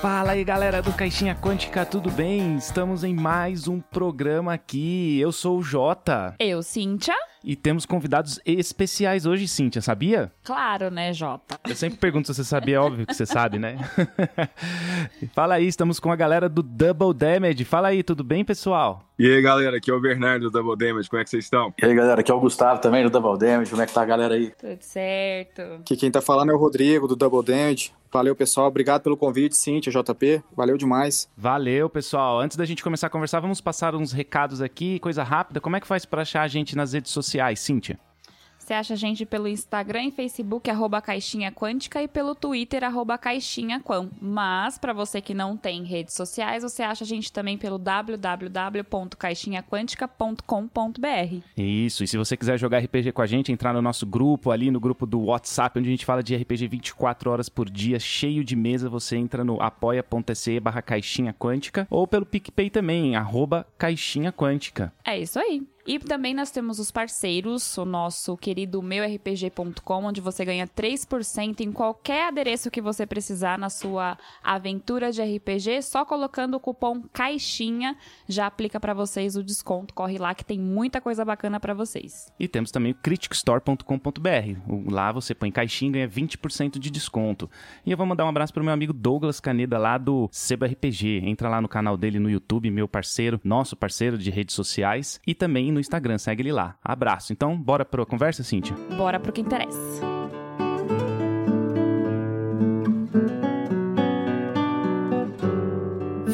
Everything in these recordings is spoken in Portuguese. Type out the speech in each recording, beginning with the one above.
Fala aí galera do Caixinha Quântica, tudo bem? Estamos em mais um programa aqui. Eu sou o Jota. Eu, Cíntia. E temos convidados especiais hoje, Cíntia, sabia? Claro, né, Jota? Eu sempre pergunto se você sabia, é óbvio que você sabe, né? Fala aí, estamos com a galera do Double Damage. Fala aí, tudo bem, pessoal? E aí, galera, aqui é o Bernardo do Double Damage, como é que vocês estão? E aí, galera, aqui é o Gustavo também do Double Damage, como é que tá a galera aí? Tudo certo. Aqui quem tá falando é o Rodrigo do Double Damage. Valeu, pessoal. Obrigado pelo convite, Cintia, JP. Valeu demais. Valeu, pessoal. Antes da gente começar a conversar, vamos passar uns recados aqui, coisa rápida. Como é que faz para achar a gente nas redes sociais, Cíntia? Você acha a gente pelo Instagram e Facebook, arroba Caixinha Quântica, e pelo Twitter, arroba Caixinha Quam. Mas, para você que não tem redes sociais, você acha a gente também pelo www.caixinhaquântica.com.br. Isso, e se você quiser jogar RPG com a gente, entrar no nosso grupo ali, no grupo do WhatsApp, onde a gente fala de RPG 24 horas por dia, cheio de mesa, você entra no apoia.se barra Caixinha Quântica, ou pelo PicPay também, arroba Caixinha Quântica. É isso aí. E também nós temos os parceiros, o nosso querido meurpg.com, onde você ganha 3% em qualquer adereço que você precisar na sua aventura de RPG, só colocando o cupom CAIXINHA, já aplica para vocês o desconto. Corre lá que tem muita coisa bacana para vocês. E temos também o criticstore.com.br. Lá você põe caixinha e ganha 20% de desconto. E eu vou mandar um abraço pro meu amigo Douglas Caneda lá do Sebo RPG. Entra lá no canal dele no YouTube, meu parceiro, nosso parceiro de redes sociais e também no Instagram, segue ele lá. Abraço. Então, bora pra conversa, Cíntia? Bora pro que interessa.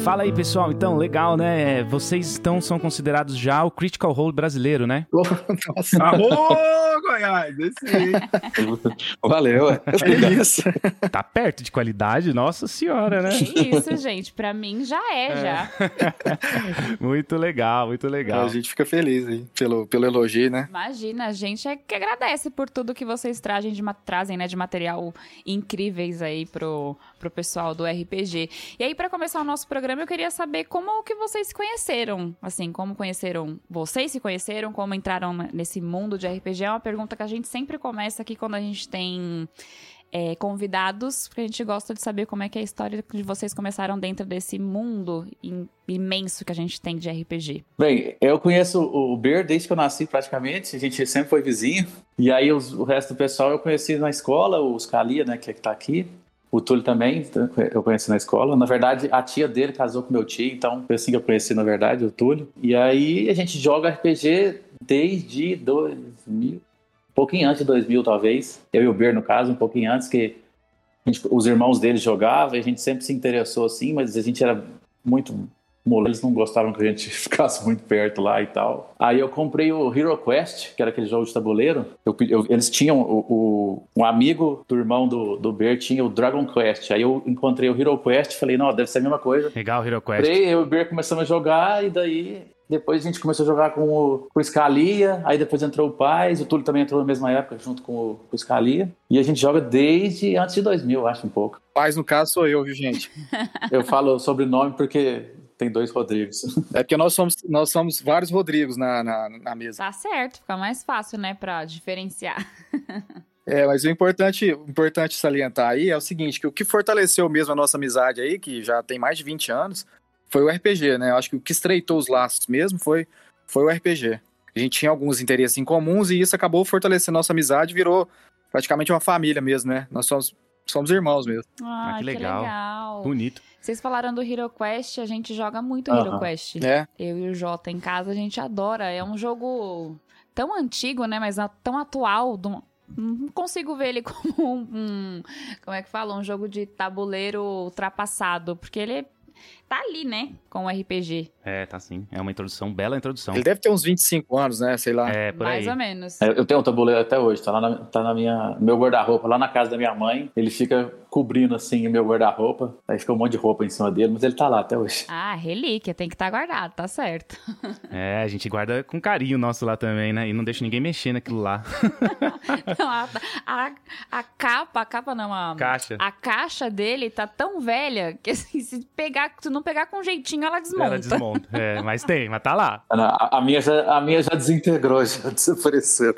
Fala aí, pessoal. Então, legal, né? Vocês estão, são considerados já o Critical Role brasileiro, né? Nossa, Alô, Goiás! Esse aí. Valeu, é. é isso. Tá perto de qualidade, nossa senhora, né? Que isso, gente. Pra mim já é, já. Muito legal, muito legal. A gente fica feliz aí pelo, pelo elogio, né? Imagina, a gente é que agradece por tudo que vocês trazem de, trazem, né, de material incríveis aí pro, pro pessoal do RPG. E aí, pra começar o nosso programa, eu queria saber como que vocês se conheceram. Assim, como conheceram vocês se conheceram, como entraram nesse mundo de RPG. É uma pergunta que a gente sempre começa aqui quando a gente tem é, convidados, porque a gente gosta de saber como é que é a história de vocês começaram dentro desse mundo im- imenso que a gente tem de RPG. Bem, eu conheço o Ber desde que eu nasci praticamente, a gente sempre foi vizinho. E aí os- o resto do pessoal eu conheci na escola, o Scalia, né, que, é que tá aqui. O Túlio também, eu conheci na escola. Na verdade, a tia dele casou com meu tio, então foi assim que eu conheci, na verdade, o Túlio. E aí a gente joga RPG desde 2000, um pouquinho antes de 2000, talvez. Eu e o Ber, no caso, um pouquinho antes, que gente- os irmãos dele jogavam, e a gente sempre se interessou assim, mas a gente era muito moleque, eles não gostavam que a gente ficasse muito perto lá e tal. Aí eu comprei o Hero Quest, que era aquele jogo de tabuleiro. Eu eu- eles tinham o, o- um amigo do irmão do, do Ber tinha o Dragon Quest. Aí eu encontrei o Hero Quest e falei, não, deve ser a mesma coisa. Legal, Hero Quest. Comprei, eu e o Ber começamos a jogar e daí depois a gente começou a jogar com o, com o Scalia, aí depois entrou o Paz, o Túlio também entrou na mesma época junto com o, com o Scalia. E a gente joga desde antes de 2000, eu acho um pouco. Paz, no caso, sou eu, viu, gente? Eu falo sobrenome porque tem dois Rodrigos. É porque nós somos, nós somos vários Rodrigos na, na, na mesa. Tá certo, fica mais fácil, né, pra diferenciar. É, mas o importante, o importante salientar aí é o seguinte, que o que fortaleceu mesmo a nossa amizade aí, que já tem mais de 20 anos, foi o RPG, né? Eu acho que o que estreitou os laços mesmo foi, foi o RPG. A gente tinha alguns interesses em comuns e isso acabou fortalecendo nossa amizade e virou praticamente uma família mesmo, né? Nós somos, somos irmãos mesmo. Ah, que que legal. legal. Bonito. Vocês falaram do Hero Quest, a gente joga muito Aham. Hero Quest. É, Eu e o Jota em casa, a gente adora. É um jogo tão antigo, né, mas tão atual. do- Não consigo ver ele como um, um- Como é que fala? Um jogo de tabuleiro ultrapassado. Porque ele tá ali, né? Com o RPG. É, tá sim. É uma introdução, bela introdução. ele deve ter uns 25 anos, né? Sei lá. É, por mais aí. ou menos. É, Eu tenho um tabuleiro até hoje, tá lá na, tá na minha, meu guarda-roupa, lá na casa da minha mãe. Ele fica cobrindo assim o meu guarda-roupa. Aí fica um monte de roupa em cima dele, mas ele tá lá até hoje. Ah, relíquia, tem que estar guardado, tá certo. É, a gente guarda com carinho o nosso lá também, né? E não deixa ninguém mexer naquilo lá. Não, a, a, a capa, a capa não, a, Caixa. a caixa dele tá tão velha que assim, se pegar, se não pegar com jeitinho, ela desmonta. Ela desmonta. É, mas tem, mas tá lá. A, a minha, já, a minha já desintegrou, já desapareceu.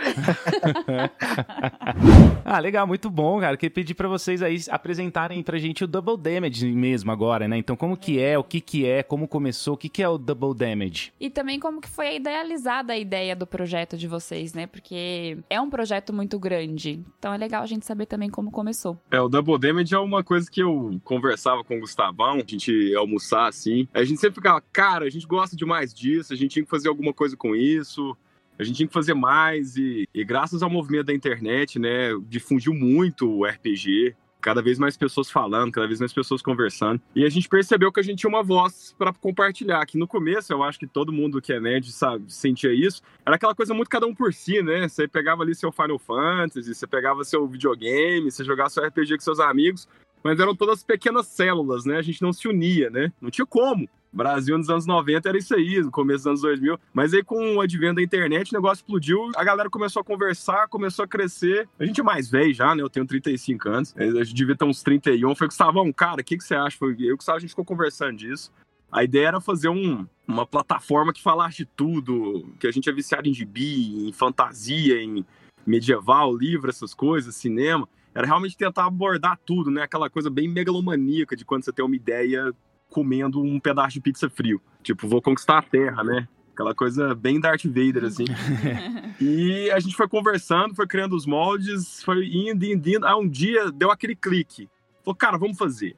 ah, legal, muito bom, cara. Queria pedir pra vocês aí apresentarem pra gente o Double Damage mesmo agora, né? Então, como que é, o que que é, como começou, o que que é o Double Damage? E também como que foi idealizada a ideia do projeto de vocês, né? Porque é um projeto muito grande. Então é legal a gente saber também como começou. É, o Double Damage é uma coisa que eu conversava com o Gustavão, a gente ia almoçar assim. A gente sempre ficava, cara, a gente gosta demais disso, a gente tinha que fazer alguma coisa com isso. A gente tinha que fazer mais e, e graças ao movimento da internet, né, difundiu muito o RPG cada vez mais pessoas falando, cada vez mais pessoas conversando. E a gente percebeu que a gente tinha uma voz para compartilhar. Que no começo, eu acho que todo mundo que é nerd sabe, sentia isso. Era aquela coisa muito cada um por si, né? Você pegava ali seu Final Fantasy, você pegava seu videogame, você jogava seu RPG com seus amigos, mas eram todas pequenas células, né? A gente não se unia, né? Não tinha como. Brasil nos anos 90 era isso aí, no começo dos anos 2000. Mas aí com o advento da internet, o negócio explodiu, a galera começou a conversar, começou a crescer. A gente é mais velho já, né? Eu tenho 35 anos, a gente devia ter uns 31. Foi, Gustavão, cara, o que, que você acha? Foi, eu e o a gente ficou conversando disso. A ideia era fazer um, uma plataforma que falasse de tudo, que a gente é viciado em gibi, em fantasia, em medieval, livro, essas coisas, cinema. Era realmente tentar abordar tudo, né? Aquela coisa bem megalomaníaca de quando você tem uma ideia comendo um pedaço de pizza frio. Tipo, vou conquistar a Terra, né? Aquela coisa bem Darth Vader, assim. e a gente foi conversando, foi criando os moldes, foi indo, indo, indo. Ah, um dia deu aquele clique. Falou, cara, vamos fazer.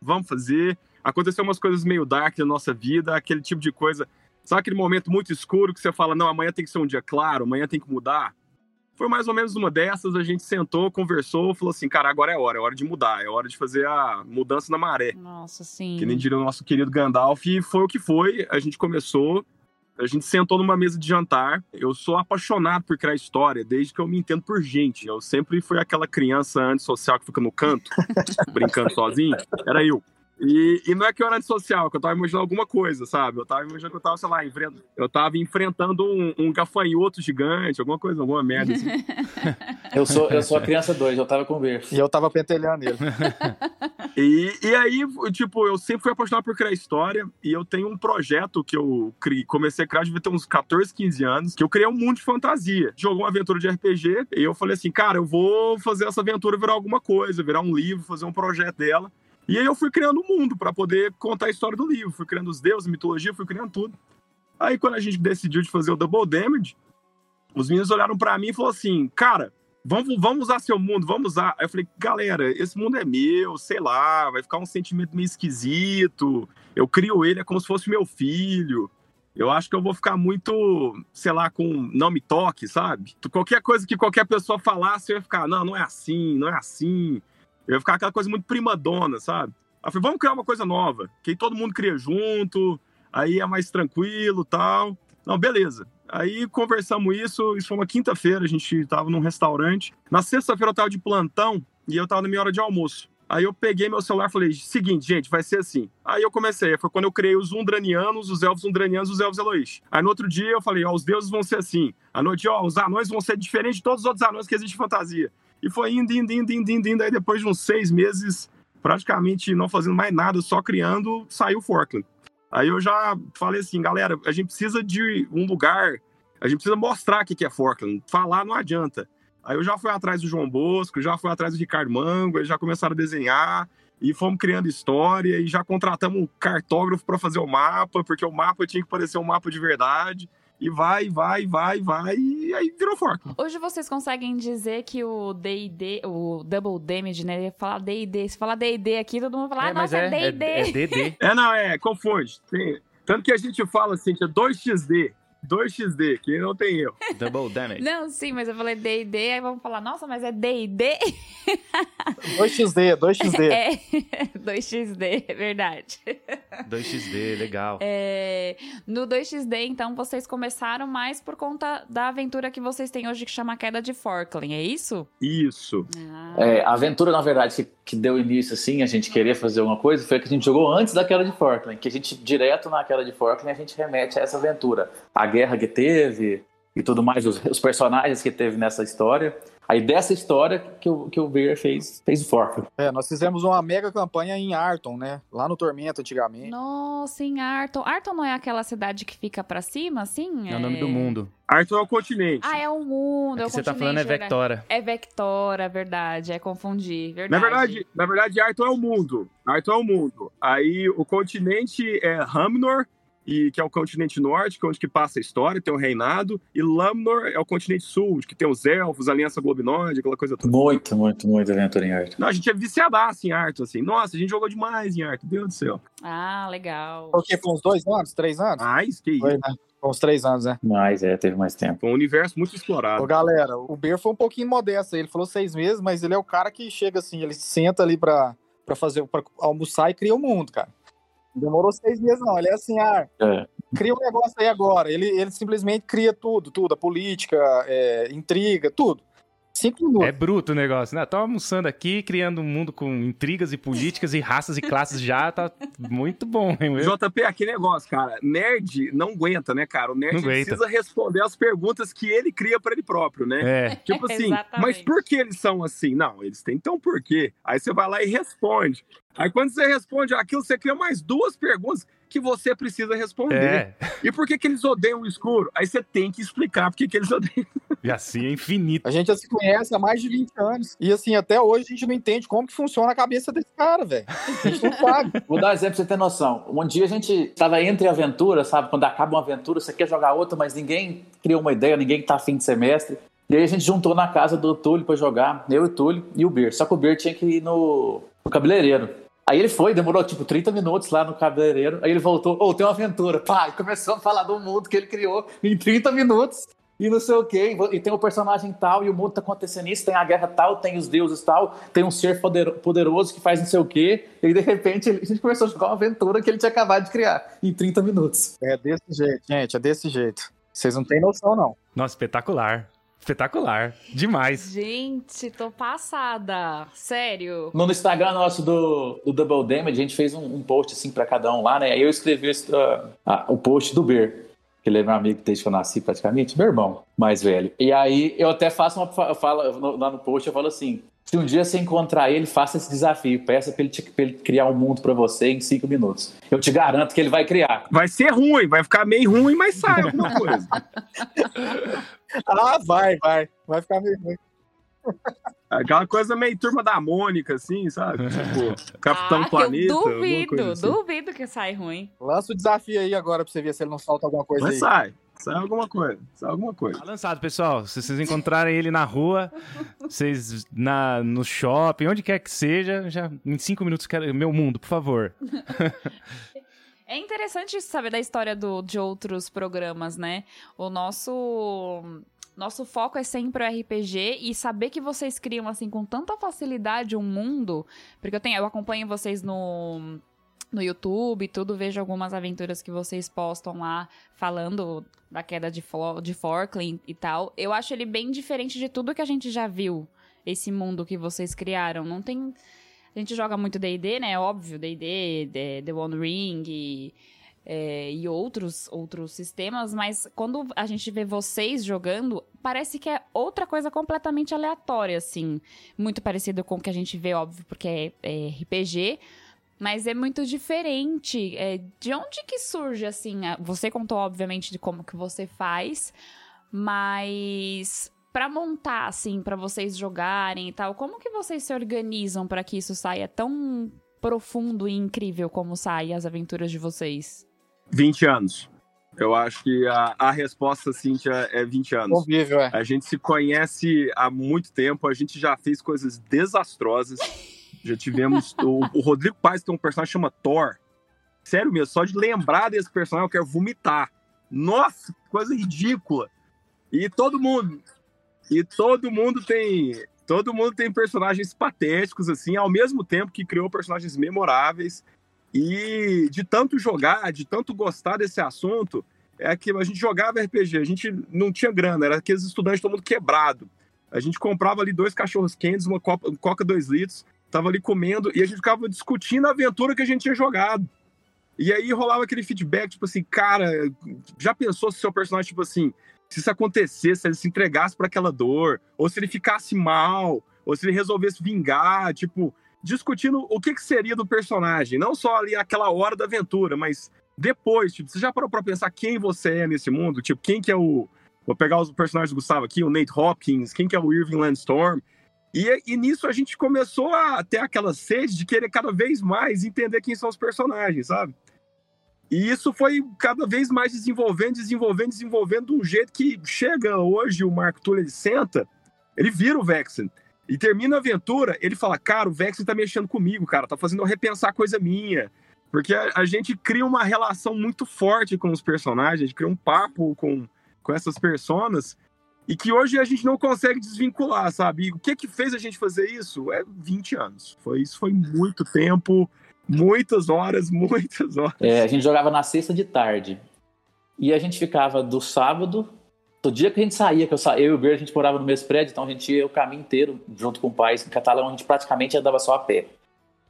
Vamos fazer. Aconteceu umas coisas meio dark na nossa vida, aquele tipo de coisa. Sabe aquele momento muito escuro que você fala, não, amanhã tem que ser um dia claro, amanhã tem que mudar? Foi mais ou menos uma dessas, a gente sentou, conversou, falou assim, cara, agora é hora, é hora de mudar, é hora de fazer a mudança na maré. Nossa, sim. Que nem diria o nosso querido Gandalf, e foi o que foi, a gente começou, a gente sentou numa mesa de jantar. Eu sou apaixonado por criar história desde que eu me entendo por gente. Eu sempre fui aquela criança antissocial que fica no canto, brincando sozinho. Era eu. E, e, não é que eu era antissocial, é que eu tava imaginando alguma coisa, sabe? Eu tava imaginando que eu tava, sei lá, enfrentando, eu tava enfrentando um, um gafanhoto gigante, alguma coisa, alguma merda assim. eu, sou, eu sou a criança 2, eu tava com o. E eu tava pentelhando ele. e, e aí, tipo, eu sempre fui apaixonado por criar história e eu tenho um projeto que eu criei, comecei a criar, devia ter uns 14, 15 anos, que eu criei um mundo de fantasia. Jogou uma aventura de RPG e eu falei assim, cara, eu vou fazer essa aventura virar alguma coisa, virar um livro, fazer um projeto dela. E aí eu fui criando o um mundo para poder contar a história do livro. Fui criando os deuses, mitologia, fui criando tudo. Aí quando a gente decidiu de fazer o Double Damage, os meninos olharam para mim e falaram assim, cara, vamos, vamos usar seu mundo, vamos usar. Aí eu falei, galera, esse mundo é meu, sei lá, vai ficar um sentimento meio esquisito. Eu crio ele é como se fosse meu filho. Eu acho que eu vou ficar muito, sei lá, com não me toque, sabe? Qualquer coisa que qualquer pessoa falasse, eu ia ficar, não, não é assim, não é assim. Eu ia ficar aquela coisa muito primadona, sabe? Aí eu falei, vamos criar uma coisa nova, que todo mundo cria junto, aí é mais tranquilo tal. Não, beleza. Aí conversamos isso, isso foi uma quinta-feira, a gente tava num restaurante. Na sexta-feira eu tava de plantão e eu tava na minha hora de almoço. Aí eu peguei meu celular e falei, seguinte, gente, vai ser assim. Aí eu comecei, foi quando eu criei os Undranianos, os Elfos Undranianos, os Elfos Eloís. Aí no outro dia eu falei, ó, os deuses vão ser assim. A noite, ó, os anões vão ser diferentes de todos os outros anões que existem em fantasia. E foi indo, indo, indo, indo, indo, indo. Aí depois de uns seis meses, praticamente não fazendo mais nada, só criando, saiu o Forkland. Aí eu já falei assim, galera, a gente precisa de um lugar, a gente precisa mostrar o que é Forkland. Falar não adianta. Aí eu já fui atrás do João Bosco, já fui atrás do Ricardo Mango, eles já começaram a desenhar e fomos criando história e já contratamos um cartógrafo para fazer o mapa, porque o mapa tinha que parecer um mapa de verdade e vai, vai, vai, vai, e aí virou fork. Hoje vocês conseguem dizer que o D&D, o Double Damage, né? Falar D&D, se falar D&D aqui, todo mundo fala, ah, é, nossa, é D&D. É, é DD. É, não, é, confunde. Tem, tanto que a gente fala assim, que é 2xD. 2xD, que não tem eu. Double damage. Não, sim, mas eu falei D&D, aí vamos falar, nossa, mas é D&D? 2xD, 2xD. É, 2xD, é verdade. 2xD, legal. É, no 2xD, então, vocês começaram mais por conta da aventura que vocês têm hoje, que chama Queda de Forkland, é isso? Isso. Ah. É, a aventura, na verdade, que, que deu início, assim, a gente querer fazer alguma coisa, foi que a gente jogou antes da Queda de Forkland, que a gente, direto na Queda de Forkland, a gente remete a essa aventura. A guerra que teve, e tudo mais, os, os personagens que teve nessa história. Aí dessa história que o, que o Beer fez, fez o Fork. É, nós fizemos uma mega campanha em Arton, né? Lá no Tormento, antigamente. Nossa, em Arton. Arton não é aquela cidade que fica pra cima, assim? É o nome do mundo. Arton é o continente. Ah, é o mundo, é, É o que você tá falando é verdade. Vectora. É Vectora, verdade. É confundir, verdade. Na verdade, na verdade, Arton é o mundo. Arton é o mundo. Aí o continente é Hamnor, e que é o continente norte, que é onde que passa a história, tem o reinado, e Lamnor é o continente sul, que tem os elfos, a aliança globinoide, aquela coisa toda. Muito, muito, muito aventura em arte. Não, a gente é viciadaço em Arton, assim. Nossa, a gente jogou demais em Arton, Deus do céu. Ah, legal. Foi o quê? Foi uns dois anos? Três anos? Mas, que isso. Foi, né? Foi uns três anos, né? Mas é, teve mais tempo. Foi um universo muito Ô, explorado. galera, o Beer foi um pouquinho modesto. Ele falou seis meses, mas ele é o cara que chega assim, ele senta ali pra, pra fazer, pra almoçar e cria o mundo, cara. Demorou seis meses, não. Ele é assim, ah, É. cria um negócio aí agora. Ele, ele simplesmente cria tudo, tudo. A política, é, intriga, tudo. Cinco minutos. É bruto o negócio, né? Tô almoçando aqui, criando um mundo com intrigas e políticas e raças e classes já, tá muito bom, hein? meu? JP, aqui negócio, cara. Nerd não aguenta, né, cara? O nerd precisa responder as perguntas que ele cria pra ele próprio, né? É, Tipo assim, mas por que eles são assim? Não, eles têm então por quê? Aí você vai lá e responde. Aí quando você responde aquilo, você cria mais duas perguntas que você precisa responder. é. E por que, que eles odeiam o escuro? Aí você tem que explicar por que, que eles odeiam. E assim é infinito. A gente já se conhece há mais de 20 anos. E assim, até hoje a gente não entende como que funciona a cabeça desse cara, velho. A gente não sabe. Vou dar um exemplo pra você ter noção. Um dia a gente estava entre aventuras, sabe? Quando acaba uma aventura, você quer jogar outra, mas ninguém criou uma ideia, ninguém tá afim de semestre. E aí a gente juntou na casa do Túlio pra jogar, eu e o Túlio e o Ber. Só que o Ber tinha que ir no, no cabeleireiro. Aí ele foi, demorou tipo 30 minutos lá no cabeleireiro. Aí ele voltou, ô, tem uma aventura. Pá, e começou a falar do mundo que ele criou em 30 minutos. E não sei o quê. E tem o personagem tal, e o mundo tá acontecendo isso. Tem a guerra tal, tem os deuses tal, tem um ser poder- poderoso que faz não sei o quê. E de repente, ele- a gente começou a jogar uma aventura que ele tinha acabado de criar em 30 minutos. É desse jeito, gente. É desse jeito. Vocês não têm noção, não. Nossa, espetacular. Espetacular. Demais. Gente, tô passada. Sério. No Instagram nosso do, do Double Damage, a gente fez um, um post assim pra cada um lá, né? Aí eu escrevi ah, ah, o post do Ber, que ele é meu amigo desde que eu nasci praticamente, meu irmão mais velho. E aí eu até faço uma. fa- Falo, no- lá no post eu falo assim: se um dia você encontrar ele, faça esse desafio. Peça pra ele, ele criar um mundo pra você em cinco minutos. Eu te garanto que ele vai criar. Vai ser ruim, vai ficar meio ruim, mas sai alguma coisa. Ah, vai, vai. Vai ficar meio. Aquela coisa meio turma da Mônica, assim, sabe? Tipo, Capitão ah, Planeta. duvido, coisa assim. duvido que sai ruim. Lança o desafio aí agora pra você ver se ele não falta alguma coisa Mas aí. sai, sai alguma coisa, sai alguma coisa. Tá lançado, pessoal. Se vocês encontrarem ele na rua, vocês na, no shopping, onde quer que seja, já em cinco minutos quero meu mundo, por favor. É interessante saber da história do, de outros programas, né? O nosso nosso foco é sempre o RPG e saber que vocês criam assim com tanta facilidade um mundo, porque eu tenho, eu acompanho vocês no no YouTube tudo, vejo algumas aventuras que vocês postam lá falando da queda de, Flo- de e tal. Eu acho ele bem diferente de tudo que a gente já viu, esse mundo que vocês criaram. Não tem. A gente joga muito DD, né? Óbvio, DD, The- The One Ring e, é, e outros, outros sistemas, mas quando a gente vê vocês jogando, parece que é outra coisa completamente aleatória, assim. Muito parecido com o que a gente vê, óbvio, porque é, é RPG. Mas é muito diferente. É, de onde que surge, assim? a- Você contou, obviamente, de como que você faz, mas pra montar, assim, pra vocês jogarem e tal, como que vocês se organizam pra que isso saia tão profundo e incrível como sai as aventuras de vocês? 20 anos. Eu acho que a, a resposta, Cíntia, é 20 anos. Convívio, é. A gente se conhece há muito tempo, a gente já fez coisas desastrosas. Já tivemos. o, o Rodrigo Paz tem um personagem que chama Thor. Sério mesmo, só de lembrar desse personagem eu quero vomitar. Nossa, coisa ridícula. E todo mundo. E todo mundo tem. Todo mundo tem personagens patéticos, assim, ao mesmo tempo que criou personagens memoráveis. E de tanto jogar, de tanto gostar desse assunto, é que a gente jogava RPG, a gente não tinha grana, era aqueles estudantes todo mundo quebrado. A gente comprava ali dois cachorros quentes, uma copa, um coca dois litros, tava ali comendo e a gente ficava discutindo a aventura que a gente tinha jogado. E aí rolava aquele feedback, tipo assim, cara, já pensou se seu personagem, tipo assim, se isso acontecesse, se ele se entregasse para aquela dor, ou se ele ficasse mal, ou se ele resolvesse vingar, tipo, discutindo o que, que seria do personagem, não só ali aquela hora da aventura, mas depois, tipo, você já parou para pensar quem você é nesse mundo? Tipo, quem que é o Vou pegar os personagens do Gustavo aqui, o Nate Hopkins, quem que é o Irving Landstorm. E, e nisso a gente começou a ter aquela sede de querer cada vez mais entender quem são os personagens, sabe? E isso foi cada vez mais desenvolvendo, desenvolvendo, desenvolvendo de um jeito que chega hoje o Túlio, ele senta, ele vira o Vexen. E termina a aventura, ele fala, cara, o Vexen tá mexendo comigo, cara, tá fazendo eu repensar coisa minha. Porque a, a gente cria uma relação muito forte com os personagens, a gente cria um papo com, com essas personas e que hoje a gente não consegue desvincular, sabe? E o que que fez a gente fazer isso? É 20 anos. Foi isso foi muito tempo, muitas horas, muitas horas. É, a gente jogava na sexta de tarde. E a gente ficava do sábado, do dia que a gente saía, que eu, sa... eu e o Ber, a gente morava no mesmo prédio, então a gente ia o caminho inteiro junto com o pai. Em Catalão a gente praticamente andava só a pé.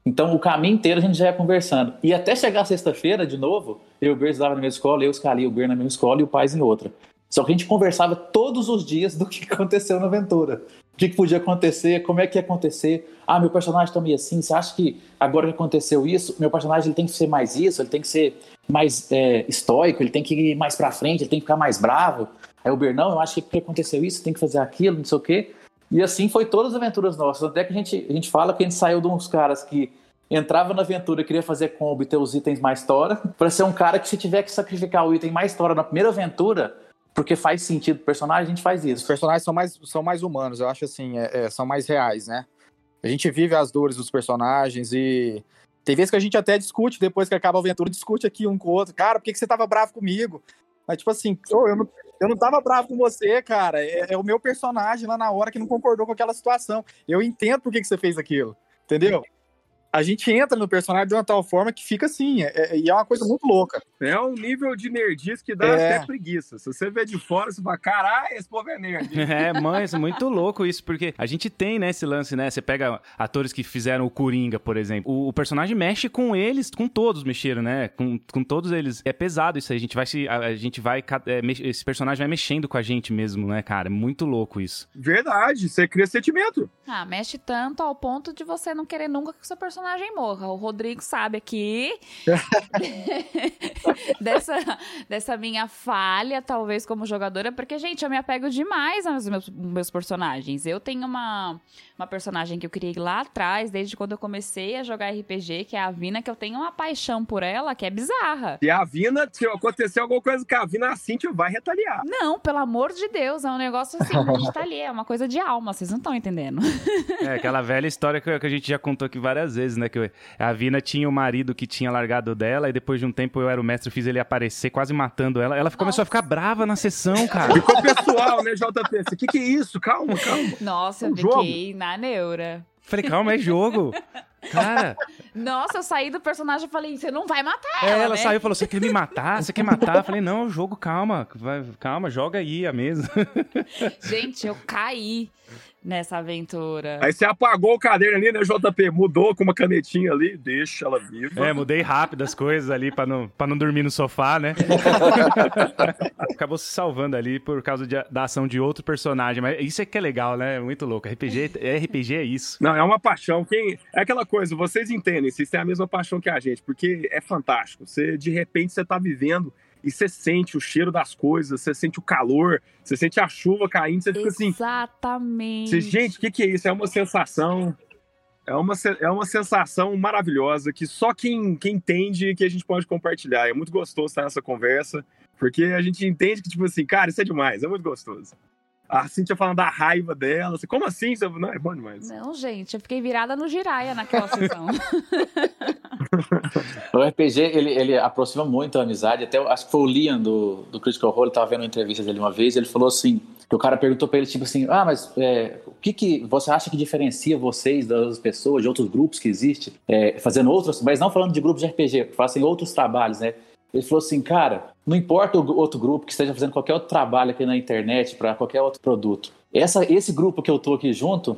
Então o caminho inteiro a gente já ia conversando. E até chegar sexta-feira de novo, eu e o Ber estudava na mesma escola, eu escali o Ber na mesma escola e o pai em outra. Só que a gente conversava todos os dias do que aconteceu na aventura. O que, que podia acontecer, como é que ia acontecer. Ah, meu personagem tá meio assim, você acha que agora que aconteceu isso, meu personagem ele tem que ser mais isso, ele tem que ser mais é, estoico, ele tem que ir mais pra frente, ele tem que ficar mais bravo. Aí o Bernão, eu acho que porque aconteceu isso, tem que fazer aquilo, não sei o quê. E assim foi todas as aventuras nossas. Até que a gente, a gente fala que a gente saiu de uns caras que entrava na aventura queria fazer combo e ter os itens mais tora, para ser um cara que se tiver que sacrificar o item mais tora na primeira aventura, porque faz sentido o personagem, a gente faz isso. Os personagens são mais, são mais humanos, eu acho assim, é, é, são mais reais, né? A gente vive as dores dos personagens e tem vezes que a gente até discute, depois que acaba a aventura, discute aqui um com o outro. Cara, por que, que você tava bravo comigo? Mas, tipo assim, oh, eu, não, eu não tava bravo com você, cara. É, é, o meu personagem lá na hora que não concordou com aquela situação. Eu entendo por que, que você fez aquilo. Entendeu? A gente entra no personagem de uma tal forma que fica assim, é, é, e é uma coisa muito louca. É um nível de nerdice que dá é. até preguiça. Se você vê de fora, você fala, caralho, esse povo é nerd. é, mas muito louco isso, porque a gente tem, né, esse lance, né? Você pega atores que fizeram o Coringa, por exemplo. O, o personagem mexe com eles, com todos mexeram, né? Com, com todos eles. É pesado isso aí. A gente vai se. A, a gente vai. É, esse personagem vai mexendo com a gente mesmo, né, cara? É muito louco isso. Verdade, você cria sentimento. Ah, mexe tanto ao ponto de você não querer nunca que o seu personagem personagem morra. O Rodrigo sabe aqui dessa, dessa minha falha, talvez, como jogadora, porque, gente, eu me apego demais aos meus, meus personagens. Eu tenho uma, uma personagem que eu criei lá atrás, desde quando eu comecei a jogar RPG, que é a Vina, que eu tenho uma paixão por ela, que é bizarra. E a Vina, se acontecer alguma coisa com a Vina, a Cintia vai retaliar. Não, pelo amor de Deus, é um negócio assim, a gente tá ali, é uma coisa de alma, vocês não estão entendendo. É, aquela velha história que a gente já contou aqui várias vezes, né? Que a Vina tinha o marido que tinha largado dela, e depois de um tempo eu era o mestre, fiz ele aparecer, quase matando ela. Ela começou a ficar brava na sessão, cara. Ficou pessoal, né, JP? O que, que é isso? Calma, calma. Nossa, é um eu fiquei jogo. na neura. Falei, calma, é jogo. Cara. Nossa, eu saí do personagem e falei, você não vai matar ela. É, ela né? saiu e falou: você quer me matar? Você quer matar? Eu falei, não, é o jogo, calma. Vai, calma, joga aí a mesa. Gente, eu caí nessa aventura. Aí você apagou o caderno ali, né, JP? Mudou com uma canetinha ali, deixa ela viva. É, mudei rápido as coisas ali pra não, pra não dormir no sofá, né? Acabou se salvando ali por causa de, da ação de outro personagem. Mas isso é que é legal, né? Muito louco. RPG, RPG é isso. Não, é uma paixão. Quem, é aquela coisa, vocês entendem, vocês têm a mesma paixão que a gente, porque é fantástico. Você, de repente, você tá vivendo e você sente o cheiro das coisas, você sente o calor, você sente a chuva caindo, você fica assim. Exatamente. gente, o que, que é isso? É uma sensação. É uma, é uma sensação maravilhosa que só quem, quem entende que a gente pode compartilhar. É muito gostoso estar nessa conversa, porque a gente entende que, tipo assim, cara, isso é demais, é muito gostoso. A Cintia falando da raiva dela. Assim, Como assim? Não, é bom demais. Não, gente, eu fiquei virada no giraia naquela sessão. o RPG, ele, ele aproxima muito a amizade. Até acho que foi o Liam do, do Critical Role, estava vendo uma entrevista dele uma vez, ele falou assim, que o cara perguntou para ele, tipo assim, ah, mas é, o que, que você acha que diferencia vocês das pessoas, de outros grupos que existem, é, fazendo outros, mas não falando de grupos de RPG, fazem outros trabalhos, né? Ele falou assim, cara, não importa o outro grupo que esteja fazendo qualquer outro trabalho aqui na internet para qualquer outro produto. Essa, esse grupo que eu tô aqui junto,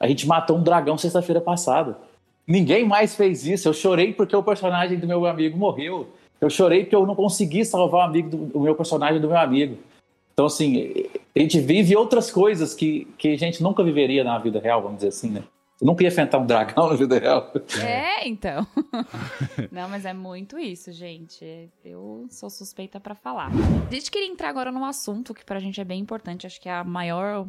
a gente matou um dragão sexta-feira passada. Ninguém mais fez isso. Eu chorei porque o personagem do meu amigo morreu. Eu chorei porque eu não consegui salvar o, amigo do, o meu personagem do meu amigo. Então, assim, a gente vive outras coisas que, que a gente nunca viveria na vida real, vamos dizer assim, né? Nunca ia enfrentar um dragão na vida real. É, então. Não, mas é muito isso, gente. Eu sou suspeita para falar. A gente queria entrar agora num assunto que pra gente é bem importante, acho que é a maior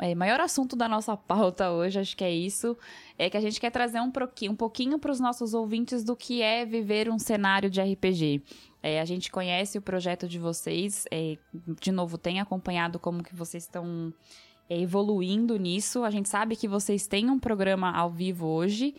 é, maior assunto da nossa pauta hoje, acho que é isso, é que a gente quer trazer um, um pouquinho para os nossos ouvintes do que é viver um cenário de RPG. É, a gente conhece o projeto de vocês, é, de novo, tem acompanhado como que vocês estão evoluindo nisso. A gente sabe que vocês têm um programa ao vivo hoje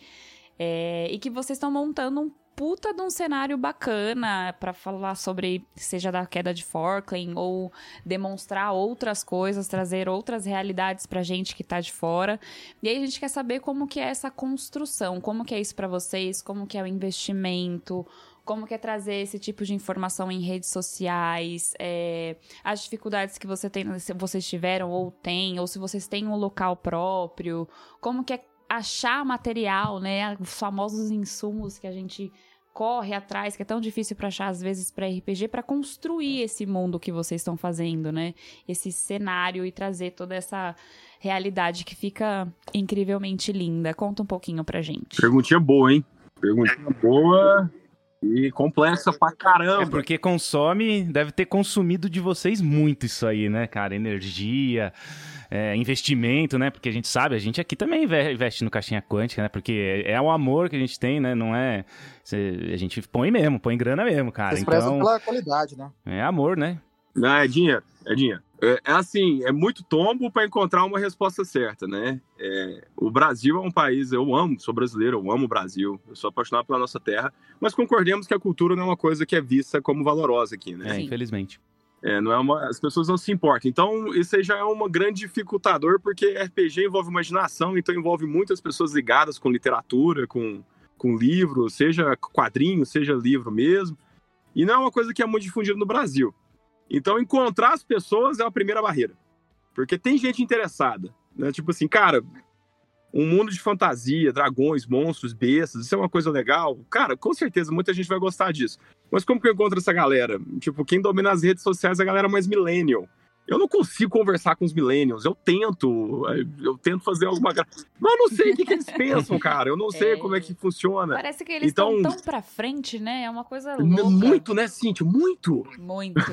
é, e que vocês estão montando um puta de um cenário bacana para falar sobre, seja da queda de Forkland ou demonstrar outras coisas, trazer outras realidades pra gente que tá de fora. E aí a gente quer saber como que é essa construção, como que é isso para vocês, como que é o investimento, como que é trazer esse tipo de informação em redes sociais, é, as dificuldades que você tem, se vocês tiveram ou têm, ou se vocês têm um local próprio, como que é achar material, né, os famosos insumos que a gente corre atrás, que é tão difícil para achar às vezes para RPG, para construir esse mundo que vocês estão fazendo, né? Esse cenário e trazer toda essa realidade que fica incrivelmente linda. Conta um pouquinho pra gente. Perguntinha boa, hein? Perguntinha boa e complexa pra caramba. É porque consome, deve ter consumido de vocês muito isso aí, né, cara? Energia, é, investimento, né? Porque a gente sabe, a gente aqui também investe no caixinha quântica, né? Porque é, é o amor que a gente tem, né? Não é. a gente põe mesmo, põe grana mesmo, cara. Vocês então, pela qualidade, né? É amor, né? Não, é dinheiro, é dinheiro. É, é assim, é muito tombo para encontrar uma resposta certa, né? É, o Brasil é um país, eu amo, sou brasileiro, eu amo o Brasil, eu sou apaixonado pela nossa terra, mas concordemos que a cultura não é uma coisa que é vista como valorosa aqui, né? É, infelizmente. É, não é uma, as pessoas não se importam. Então, isso aí já é um grande dificultador, porque RPG envolve imaginação, então envolve muitas pessoas ligadas com literatura, com, com livro, seja quadrinho, seja livro mesmo. E não é uma coisa que é muito difundida no Brasil. Então, encontrar as pessoas é a primeira barreira. Porque tem gente interessada. Né? Tipo assim, cara, um mundo de fantasia, dragões, monstros, bestas, isso é uma coisa legal. Cara, com certeza muita gente vai gostar disso. Mas como que eu encontro essa galera? Tipo, quem domina as redes sociais é a galera mais millennial. Eu não consigo conversar com os millennials. Eu tento, eu tento fazer alguma. Mas eu não sei o que, que eles pensam, cara. Eu não sei é... como é que funciona. Parece que eles então... estão tão pra frente, né? É uma coisa louca. Muito, né, Cintia? Muito. Muito.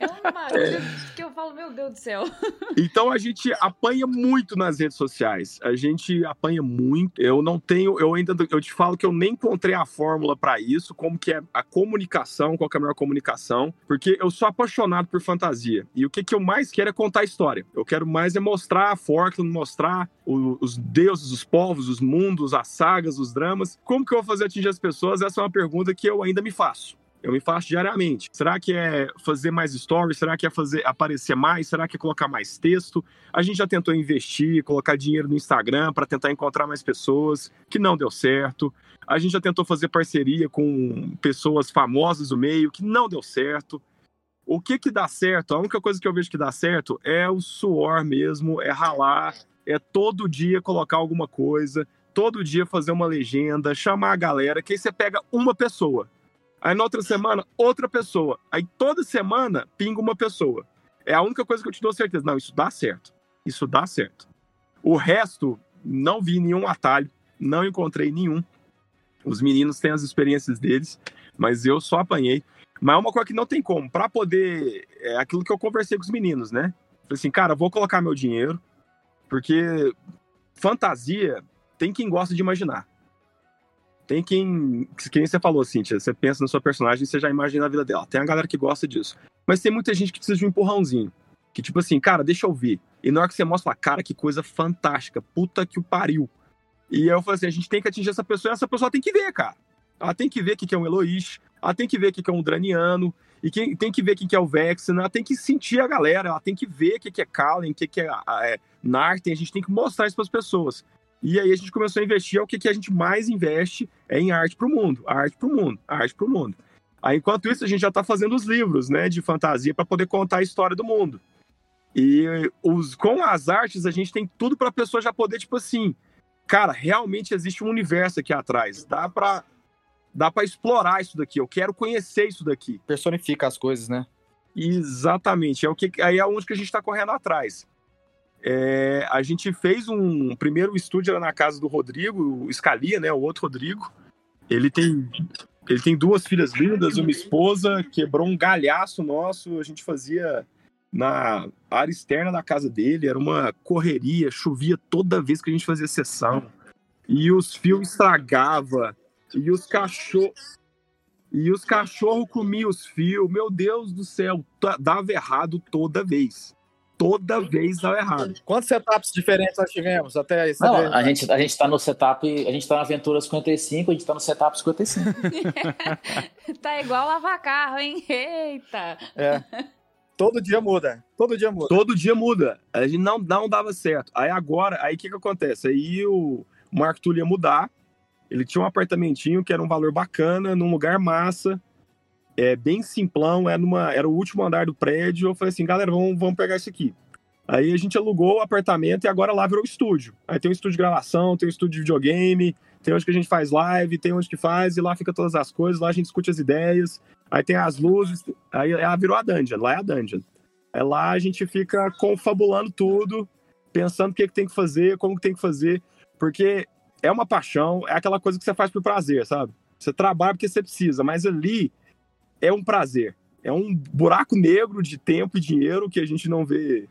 é uma é... que eu falo, meu Deus do céu. Então a gente apanha muito nas redes sociais. A gente apanha muito. Eu não tenho, eu ainda, eu te falo que eu nem encontrei a fórmula para isso, como que é a comunicação, qual é a melhor comunicação, porque eu sou apaixonado por fantasia. E o que que eu mais quero é contar a história. Eu quero mais é mostrar a Forkland, mostrar o, os deuses, os povos, os mundos, as sagas, os dramas. Como que eu vou fazer atingir as pessoas? Essa é uma pergunta que eu ainda me faço. Eu me faço diariamente. Será que é fazer mais stories? Será que é fazer aparecer mais? Será que é colocar mais texto? A gente já tentou investir, colocar dinheiro no Instagram para tentar encontrar mais pessoas, que não deu certo. A gente já tentou fazer parceria com pessoas famosas do meio, que não deu certo. O que que dá certo? A única coisa que eu vejo que dá certo é o suor mesmo, é ralar, é todo dia colocar alguma coisa, todo dia fazer uma legenda, chamar a galera, que aí você pega uma pessoa. Aí na outra semana, outra pessoa. Aí toda semana, pinga uma pessoa. É a única coisa que eu te dou certeza. Não, isso dá certo. Isso dá certo. O resto, não vi nenhum atalho, não encontrei nenhum. Os meninos têm as experiências deles, mas eu só apanhei. Mas é uma coisa que não tem como. Para poder. É aquilo que eu conversei com os meninos, né? Falei assim, cara, vou colocar meu dinheiro, porque fantasia tem quem gosta de imaginar. Tem quem. Quem você falou, Cíntia, você pensa na sua personagem e você já imagina a vida dela. Tem a galera que gosta disso. Mas tem muita gente que precisa de um empurrãozinho. Que tipo assim, cara, deixa eu ver. E na hora que você mostra, fala, cara, que coisa fantástica. Puta que o pariu. E eu falei assim, a gente tem que atingir essa pessoa e essa pessoa tem que ver, cara. Ela tem que ver o que é um Eloís, ela tem que ver o que é um Draniano, e quem, tem que ver o que é o Vexen, ela tem que sentir a galera, ela tem que ver o que é Kallen, o que é, é Narten, a gente tem que mostrar isso para as pessoas. E aí a gente começou a investir, é o que, que a gente mais investe é em arte para o mundo, arte para o mundo, arte para o mundo. Aí, enquanto isso, a gente já está fazendo os livros né, de fantasia para poder contar a história do mundo. E os, com as artes, a gente tem tudo para a pessoa já poder, tipo assim, cara, realmente existe um universo aqui atrás. Dá para dá para explorar isso daqui. Eu quero conhecer isso daqui. Personifica as coisas, né? Exatamente. É o que, aí é onde que a gente está correndo atrás. É, a gente fez um primeiro estúdio na casa do Rodrigo, o Scalia, né? O outro Rodrigo. Ele tem, ele tem duas filhas lindas, uma esposa, quebrou um galhaço nosso. A gente fazia na área externa da casa dele, era uma correria, chovia toda vez que a gente fazia sessão. E os fios estragava, e os cachorros e os cachorros comiam os fios. Meu Deus do céu, dava errado toda vez. Toda vez dava errado. Quantos setups diferentes nós tivemos até esse Não, a gente, a gente tá no setup, a gente tá na Aventura 55, a gente tá no setup 55. tá igual lavar carro, hein? Eita! É. Todo dia muda. Todo dia muda. Todo dia muda. A gente não, não dava certo. Aí agora, aí o que que acontece? Aí o Marco Túlio ia mudar, ele tinha um apartamentinho que era um valor bacana, num lugar massa, é bem simplão, era, numa, era o último andar do prédio. Eu falei assim, galera, vamos, vamos pegar isso aqui. Aí a gente alugou o apartamento e agora lá virou estúdio. Aí tem um estúdio de gravação, tem um estúdio de videogame, tem onde que a gente faz live, tem onde que faz, e lá fica todas as coisas, lá a gente discute as ideias, aí tem as luzes, aí ela virou a dungeon, lá é a dungeon. Aí lá a gente fica confabulando tudo, pensando o que, que tem que fazer, como que tem que fazer, porque é uma paixão, é aquela coisa que você faz por prazer, sabe? Você trabalha porque você precisa, mas ali é um prazer. É um buraco negro de tempo e dinheiro que a gente não vê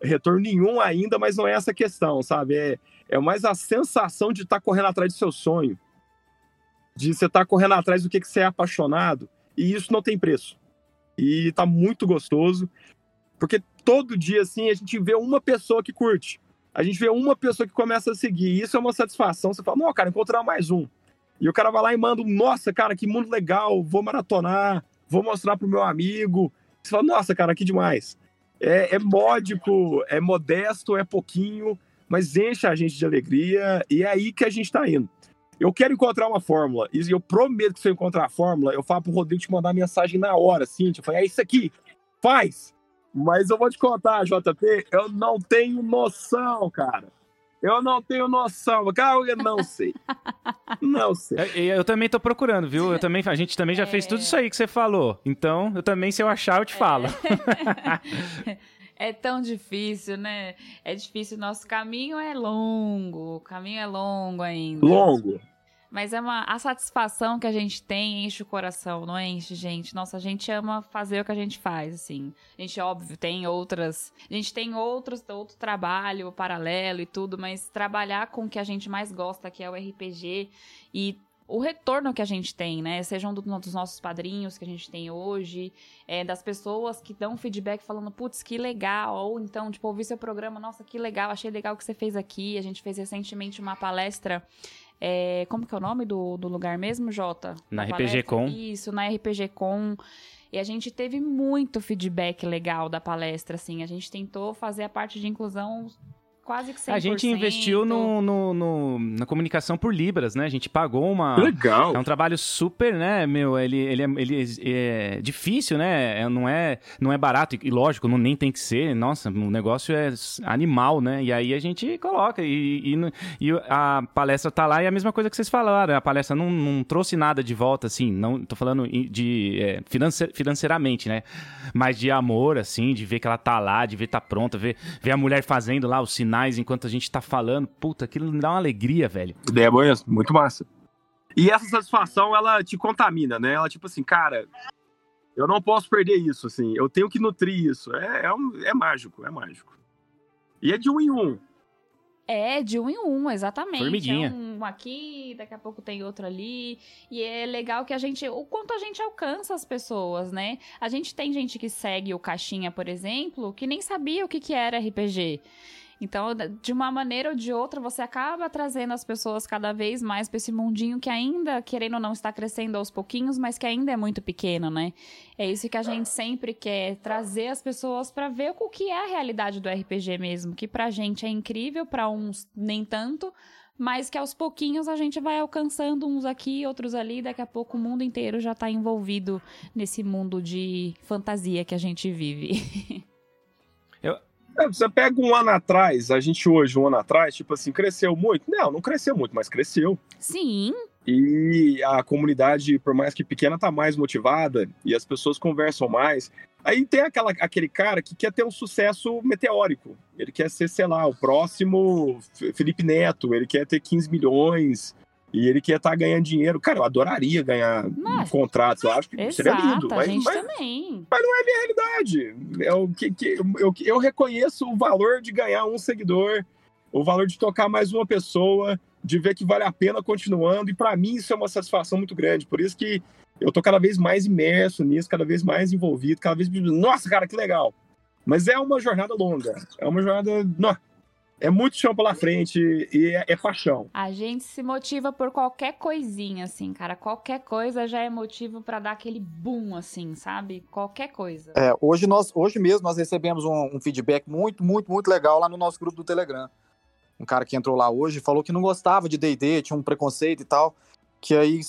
retorno nenhum ainda, mas não é essa questão, sabe? É, é mais a sensação de estar tá correndo atrás do seu sonho, de você estar tá correndo atrás do que, que você é apaixonado, e isso não tem preço. E tá muito gostoso, porque todo dia, assim, a gente vê uma pessoa que curte a gente vê uma pessoa que começa a seguir. Isso é uma satisfação. Você fala, não, cara, encontrar mais um. E o cara vai lá e manda, nossa, cara, que mundo legal, vou maratonar, vou mostrar pro meu amigo. Você fala, nossa, cara, que demais. É, é módico, é modesto, é pouquinho, mas enche a gente de alegria e é aí que a gente tá indo. Eu quero encontrar uma fórmula, e eu prometo que se eu encontrar a fórmula, eu falo pro Rodrigo te mandar mensagem na hora, assim, tipo, é isso aqui, faz! Mas eu vou te contar, JP, eu não tenho noção, cara. Eu não tenho noção. Cara, eu não sei. Não sei. Eu, eu também tô procurando, viu? Eu também, a gente também já é... fez tudo isso aí que você falou. Então, eu também, se eu achar, eu te é... falo. é tão difícil, né? É difícil. Nosso caminho é longo. O caminho é longo ainda. Longo. Mas é uma a satisfação que a gente tem enche o coração, não enche, gente? Nossa, a gente ama fazer o que a gente faz, assim. A gente, óbvio, tem outras. A gente tem outros, outro trabalho paralelo e tudo, mas trabalhar com o que a gente mais gosta, que é o RPG, e o retorno que a gente tem, né? Sejam do, dos nossos padrinhos que a gente tem hoje, é, das pessoas que dão feedback falando, putz, que legal, ou então, tipo, ouvir seu programa, nossa, que legal, achei legal o que você fez aqui. A gente fez recentemente uma palestra é, como que é o nome do, do lugar mesmo, Jota? Na RPG? Com. Isso, na RPG Com. E a gente teve muito feedback legal da palestra, assim. A gente tentou fazer a parte de inclusão quase que 100%. A gente investiu no, no, no, na comunicação por Libras, né? A gente pagou uma... Legal! É um trabalho super, né, meu? Ele, ele, é, ele é difícil, né? É, não, é, não é barato. E, lógico, não, nem tem que ser. Nossa, o negócio é animal, né? E aí a gente coloca. E, e, e a palestra tá lá e é a mesma coisa que vocês falaram. A palestra não, não trouxe nada de volta, assim. Não tô falando de é, financeiramente, né? Mas de amor, assim, de ver que ela tá lá, de ver tá pronta, ver, ver a mulher fazendo lá os sinais sinais enquanto a gente tá falando. Puta, aquilo me dá uma alegria, velho. Ideia boa, muito massa. E essa satisfação, ela te contamina, né? Ela, tipo assim, cara, eu não posso perder isso, assim. Eu tenho que nutrir isso. É, é, um, é mágico, é mágico. E é de um em um. É, de um em um, exatamente. Formiguinha. É um aqui, daqui a pouco tem outro ali. E é legal que a gente. O quanto a gente alcança as pessoas, né? A gente tem gente que segue o Caixinha, por exemplo, que nem sabia o que, que era RPG. Então, de uma maneira ou de outra, você acaba trazendo as pessoas cada vez mais para esse mundinho que ainda, querendo ou não, está crescendo aos pouquinhos, mas que ainda é muito pequeno, né? É isso que a gente sempre quer, trazer as pessoas para ver o que é a realidade do RPG mesmo, que pra gente é incrível, para uns nem tanto, mas que aos pouquinhos a gente vai alcançando uns aqui, outros ali, daqui a pouco o mundo inteiro já está envolvido nesse mundo de fantasia que a gente vive. É, você pega um ano atrás, a gente hoje, um ano atrás, tipo assim, cresceu muito? Não, não cresceu muito, mas cresceu. Sim. e a comunidade, por mais que pequena, tá mais motivada e as pessoas conversam mais. Aí tem aquela, aquele cara que quer ter um sucesso meteórico. Ele quer ser, sei lá, o próximo Felipe Neto, ele quer ter 15 milhões e ele quer estar tá ganhando dinheiro. Cara, eu adoraria ganhar mas, contratos, eu acho que exato, seria lindo. Mas, mas, mas não é minha realidade. É o que, que, eu, eu reconheço o valor de ganhar um seguidor, o valor de tocar mais uma pessoa de ver que vale a pena continuando. E para mim isso é uma satisfação muito grande. Por isso que eu tô cada vez mais imerso nisso, cada vez mais envolvido, cada vez nossa, cara, que legal. Mas é uma jornada longa. É uma jornada, não, é muito chão pela frente e é, é, paixão. A gente se motiva por qualquer coisinha, assim, cara. Qualquer coisa já é motivo para dar aquele boom, assim, sabe? Qualquer coisa. É, hoje, nós, hoje mesmo nós recebemos um, um feedback muito, muito, muito legal lá no nosso grupo do Telegram um cara que entrou lá hoje, falou que não gostava de D&D, tinha um preconceito e tal, que aí,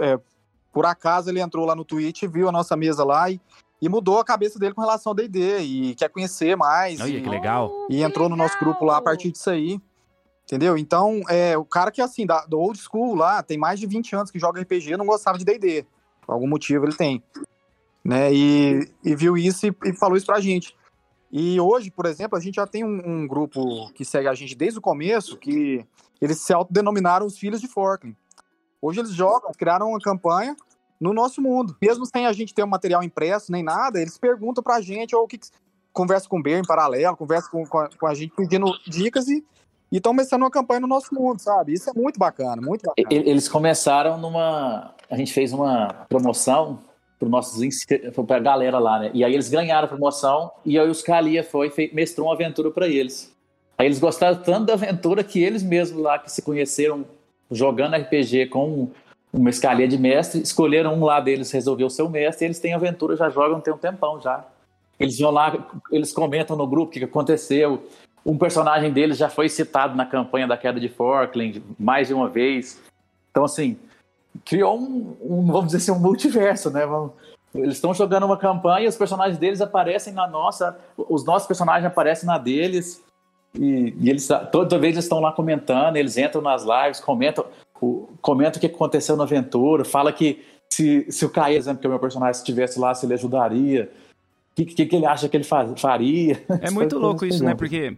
é, por acaso, ele entrou lá no Twitch, viu a nossa mesa lá e, e mudou a cabeça dele com relação ao D&D e quer conhecer mais. Olha, e, que legal. E entrou legal. no nosso grupo lá a partir disso aí. Entendeu? Então, é, o cara que, assim, da, do old school lá, tem mais de 20 anos que joga RPG, não gostava de D&D. Por algum motivo ele tem. Né? E, e viu isso e, e falou isso pra gente. E hoje, por exemplo, a gente já tem um, um, grupo que segue a gente desde o começo, que eles se autodenominaram os Filhos de Forkland. Hoje eles jogam, criaram uma campanha no nosso mundo. Mesmo sem a gente ter um material impresso nem nada, eles perguntam pra gente, ou que, conversa com o Ber em paralelo, conversa com, com, a, com a gente pedindo dicas e estão começando uma campanha no nosso mundo, sabe? Isso é muito bacana, muito bacana. Eles começaram numa. A gente fez uma promoção para nossos para a galera lá, né? E aí eles ganharam a promoção e aí os Scalia foi fez, mestrou uma aventura para eles. Aí eles gostaram tanto da aventura que eles mesmos lá que se conheceram jogando RPG com uma escalia de mestre, escolheram um lá deles resolver o seu mestre, eles têm aventura, já jogam tem um tempão já. Eles vão lá, eles comentam no grupo o que aconteceu. Um personagem deles já foi citado na campanha da queda de Forkland mais de uma vez. Então, assim, criou um, um, vamos dizer assim, um multiverso, né? Eles estão jogando uma campanha, os personagens deles aparecem na nossa, os nossos personagens aparecem na deles, e, e eles toda vez eles estão lá comentando, eles entram nas lives, comentam, o, comentam o que aconteceu na aventura, fala que se, se o Caio, exemplo, que é o meu personagem estivesse lá, se ele ajudaria, o que, que, que, ele acha que ele faria. É muito louco isso, né? Porque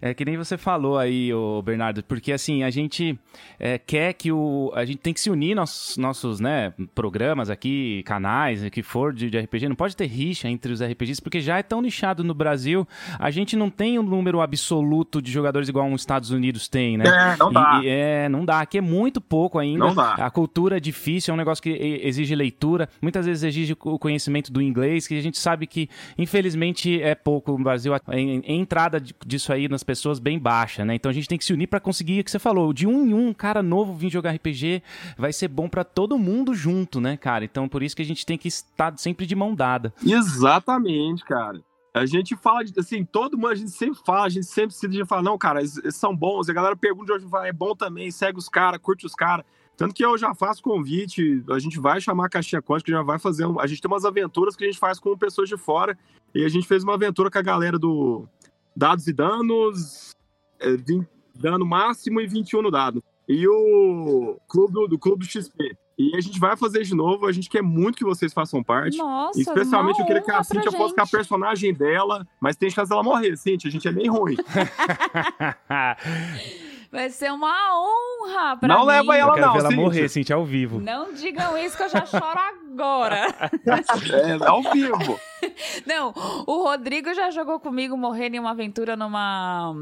é que nem você falou aí, o Bernardo, porque assim, a gente é, quer que o. A gente tem que se unir nossos, nossos né, programas aqui, canais, que for de, de, RPG. Não pode ter rixa entre os RPGs, porque já é tão nichado no Brasil. A gente não tem um número absoluto de jogadores igual os Estados Unidos tem, né? É, não dá. E, é, não dá. Aqui é muito pouco ainda. Não dá. A cultura é difícil, é um negócio que exige leitura. Muitas vezes exige o conhecimento do inglês, que a gente sabe que, infelizmente, é pouco no Brasil. A, entrada disso aí nas pessoas bem baixa, né? Então a gente tem que se unir para conseguir o que você falou. De um em um, cara novo vir jogar RPG vai ser bom para todo mundo junto, né, cara? Então por isso que a gente tem que estar sempre de mão dada. Exatamente, cara. A gente fala, assim, todo mundo, a gente sempre fala, a gente sempre se de falar, não, cara, eles, eles, são bons. A galera pergunta de onde vai, é bom também, segue os caras, curte os caras. Tanto que eu já faço convite, a gente vai chamar a Caixinha Quântica, já vai fazer. Um, a gente tem umas aventuras que a gente faz com pessoas de fora. E a gente fez uma aventura com a galera do dados e danos, é, 20, dano máximo e 21 no dado. E o clube do, do clube do XP. E a gente vai fazer de novo, a gente quer muito que vocês façam parte. Nossa, Especialmente eu queria que a Cintia gente. fosse com a personagem dela, mas tem chance dela morrer, Cintia, a gente é bem ruim. Vai ser uma honra pra não mim. leva ela, eu quero não. ver ela Cintia. morrer, Cintia, ao vivo. Não digam isso que eu já choro agora. É, ao vivo. Não, o Rodrigo já jogou comigo morrendo em uma aventura numa.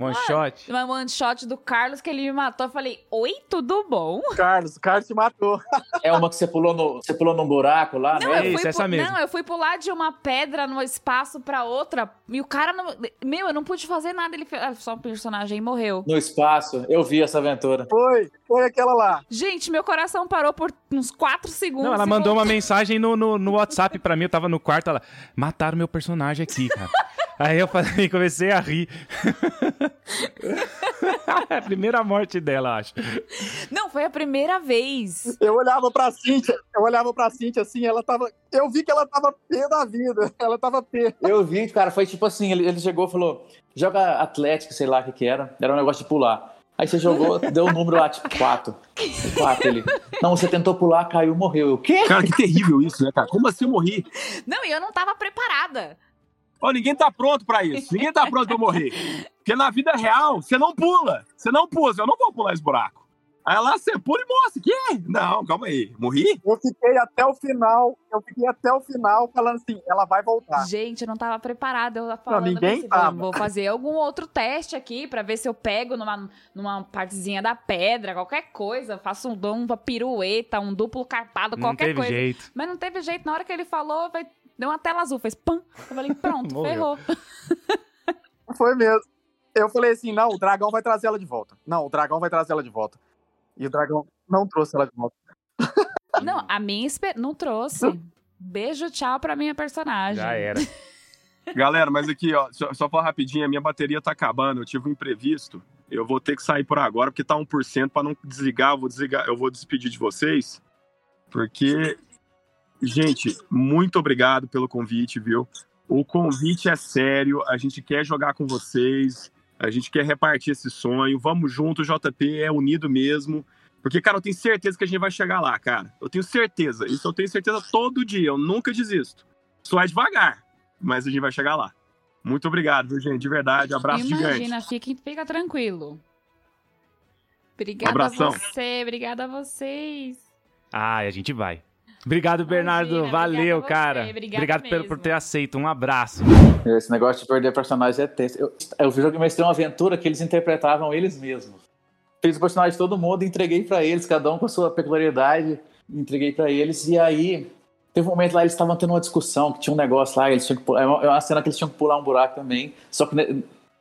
One shot. Uma one shot do Carlos que ele me matou. Eu falei, oi, tudo bom? Carlos, o Carlos se matou. É uma que você pulou, no, você pulou num buraco lá, Não, né? eu isso, essa mesmo. não, eu fui pular de uma pedra no espaço pra outra e o cara não. Meu, eu não pude fazer nada. Ele fez. ah, só um personagem e morreu. No espaço. Eu vi essa aventura. Foi, foi aquela lá. Gente, meu coração parou por uns 4 segundos. Não, ela mandou uma voltou. mensagem no, no, no WhatsApp pra mim, eu tava no quarto, ela, mataram meu personagem aqui, cara. Aí eu falei, comecei a rir. a primeira morte dela, acho. Não, foi a primeira vez. Eu olhava pra Cintia, eu olhava pra Cintia assim, ela tava. Eu vi que ela tava pé da vida. Ela tava pé. Eu vi, cara, foi tipo assim, ele, ele chegou e falou, joga Atlético, sei lá o que que era, era um negócio de pular. Aí você jogou, deu o um número lá, tipo, 4. 4 ele. Não, você tentou pular, caiu, morreu. Eu, o quê? Cara, que terrível isso, né, cara? Como assim eu morri? Não, e eu não tava preparada. Ó, ninguém tá pronto pra isso. Ninguém tá pronto pra morrer. Porque na vida real, você não pula. Você não pula. Eu não vou pular esse buraco. Aí lá você pula e mostra. Que? Não, calma aí. Morri? Eu fiquei até o final, eu fiquei até o final falando assim, ela vai voltar. Gente, eu não tava preparada. Eu falando não, ninguém assim, tava. Vou fazer algum outro teste aqui pra ver se eu pego numa, numa partezinha da pedra, qualquer coisa. Faço um, uma pirueta, um duplo carpado, Não qualquer teve coisa. jeito. Mas não teve jeito. Na hora que ele falou, vai- deu uma tela azul, fez pam. Eu falei, pronto, ferrou. Foi mesmo. Eu falei assim, não, o dragão vai trazer ela de volta. Não, o dragão vai trazer ela de volta. E o dragão não trouxe ela de volta. Não, a minha esper... não trouxe. Beijo, tchau pra minha personagem. Já era. Galera, mas aqui, ó, só, só falar rapidinho, a minha bateria tá acabando, eu tive um imprevisto. Eu vou ter que sair por agora, porque tá 1% para não desligar, eu vou desligar, eu vou despedir de vocês. Porque, gente, muito obrigado pelo convite, viu? O convite é sério, a gente quer jogar com vocês, a gente quer repartir esse sonho. Vamos junto, JP é unido mesmo. Porque, cara, eu tenho certeza que a gente vai chegar lá, cara. Eu tenho certeza. Isso eu tenho certeza todo dia. Eu nunca desisto. Só é devagar, mas a gente vai chegar lá. Muito obrigado, viu, gente? De verdade. Abraço Imagina, gigante. fica, fica tranquilo. Obrigada Abração. a você, obrigada a vocês. Ai, a gente vai. Obrigado, Bernardo. Imagina, Valeu, cara. obrigada Obrigado pelo- mesmo. por ter aceito. Um abraço. Esse negócio de perder personagens é tenso. Eu, eu joguei mestrei uma aventura que eles interpretavam eles mesmos. Fiz o personagem de todo mundo, entreguei pra eles, cada um com a sua peculiaridade, entreguei pra eles. E aí, teve um momento lá, eles estavam tendo uma discussão, que tinha um negócio lá, eles tinham que pular, é uma é cena que eles tinham que pular um buraco também, só que né,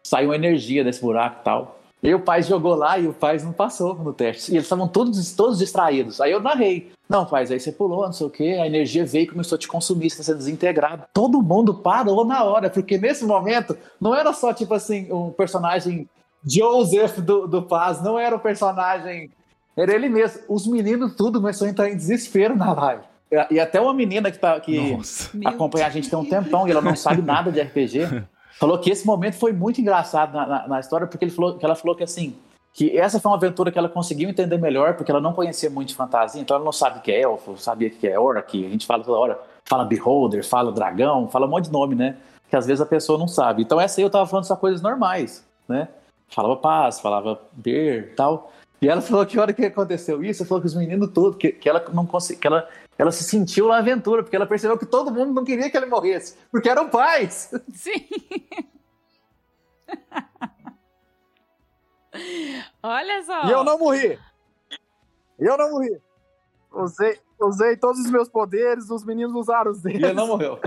saiu uma energia desse buraco e tal. E o pai jogou lá e o pai não passou no teste. E eles estavam todos, todos distraídos. Aí eu narrei. Não, pai, aí você pulou, não sei o quê, a energia veio e começou a te consumir, você está sendo desintegrado. Todo mundo parou na hora, porque nesse momento não era só, tipo assim, um personagem Joseph do, do Paz, não era um personagem. Era ele mesmo. Os meninos tudo começou a entrar em desespero na live. E- até uma menina que, tá, que Nossa. Acompanha a gente tem um tempão e ela não sabe nada de RPG. Falou que esse momento foi muito engraçado na, na- na história, porque ele falou, que ela falou que assim, que essa foi uma aventura que ela conseguiu entender melhor, porque ela não conhecia muito de fantasia, então ela não sabe o que é elfo, sabia o que é orc, a gente fala toda hora, fala beholder, fala dragão, fala um monte de nome, né? Que às vezes a pessoa não sabe. Então essa aí eu tava falando só coisas normais, né? Falava paz, falava beer e tal. E ela falou que hora que aconteceu isso, ela falou que os meninos todos, que, que ela não conseguia, que ela, ela se sentiu na aventura, porque ela percebeu que todo mundo não queria que ele morresse, porque eram pais. Sim. Olha só. E eu não morri. E eu não morri. Usei, usei todos os meus poderes, os meninos usaram os E deles. ele não morreu.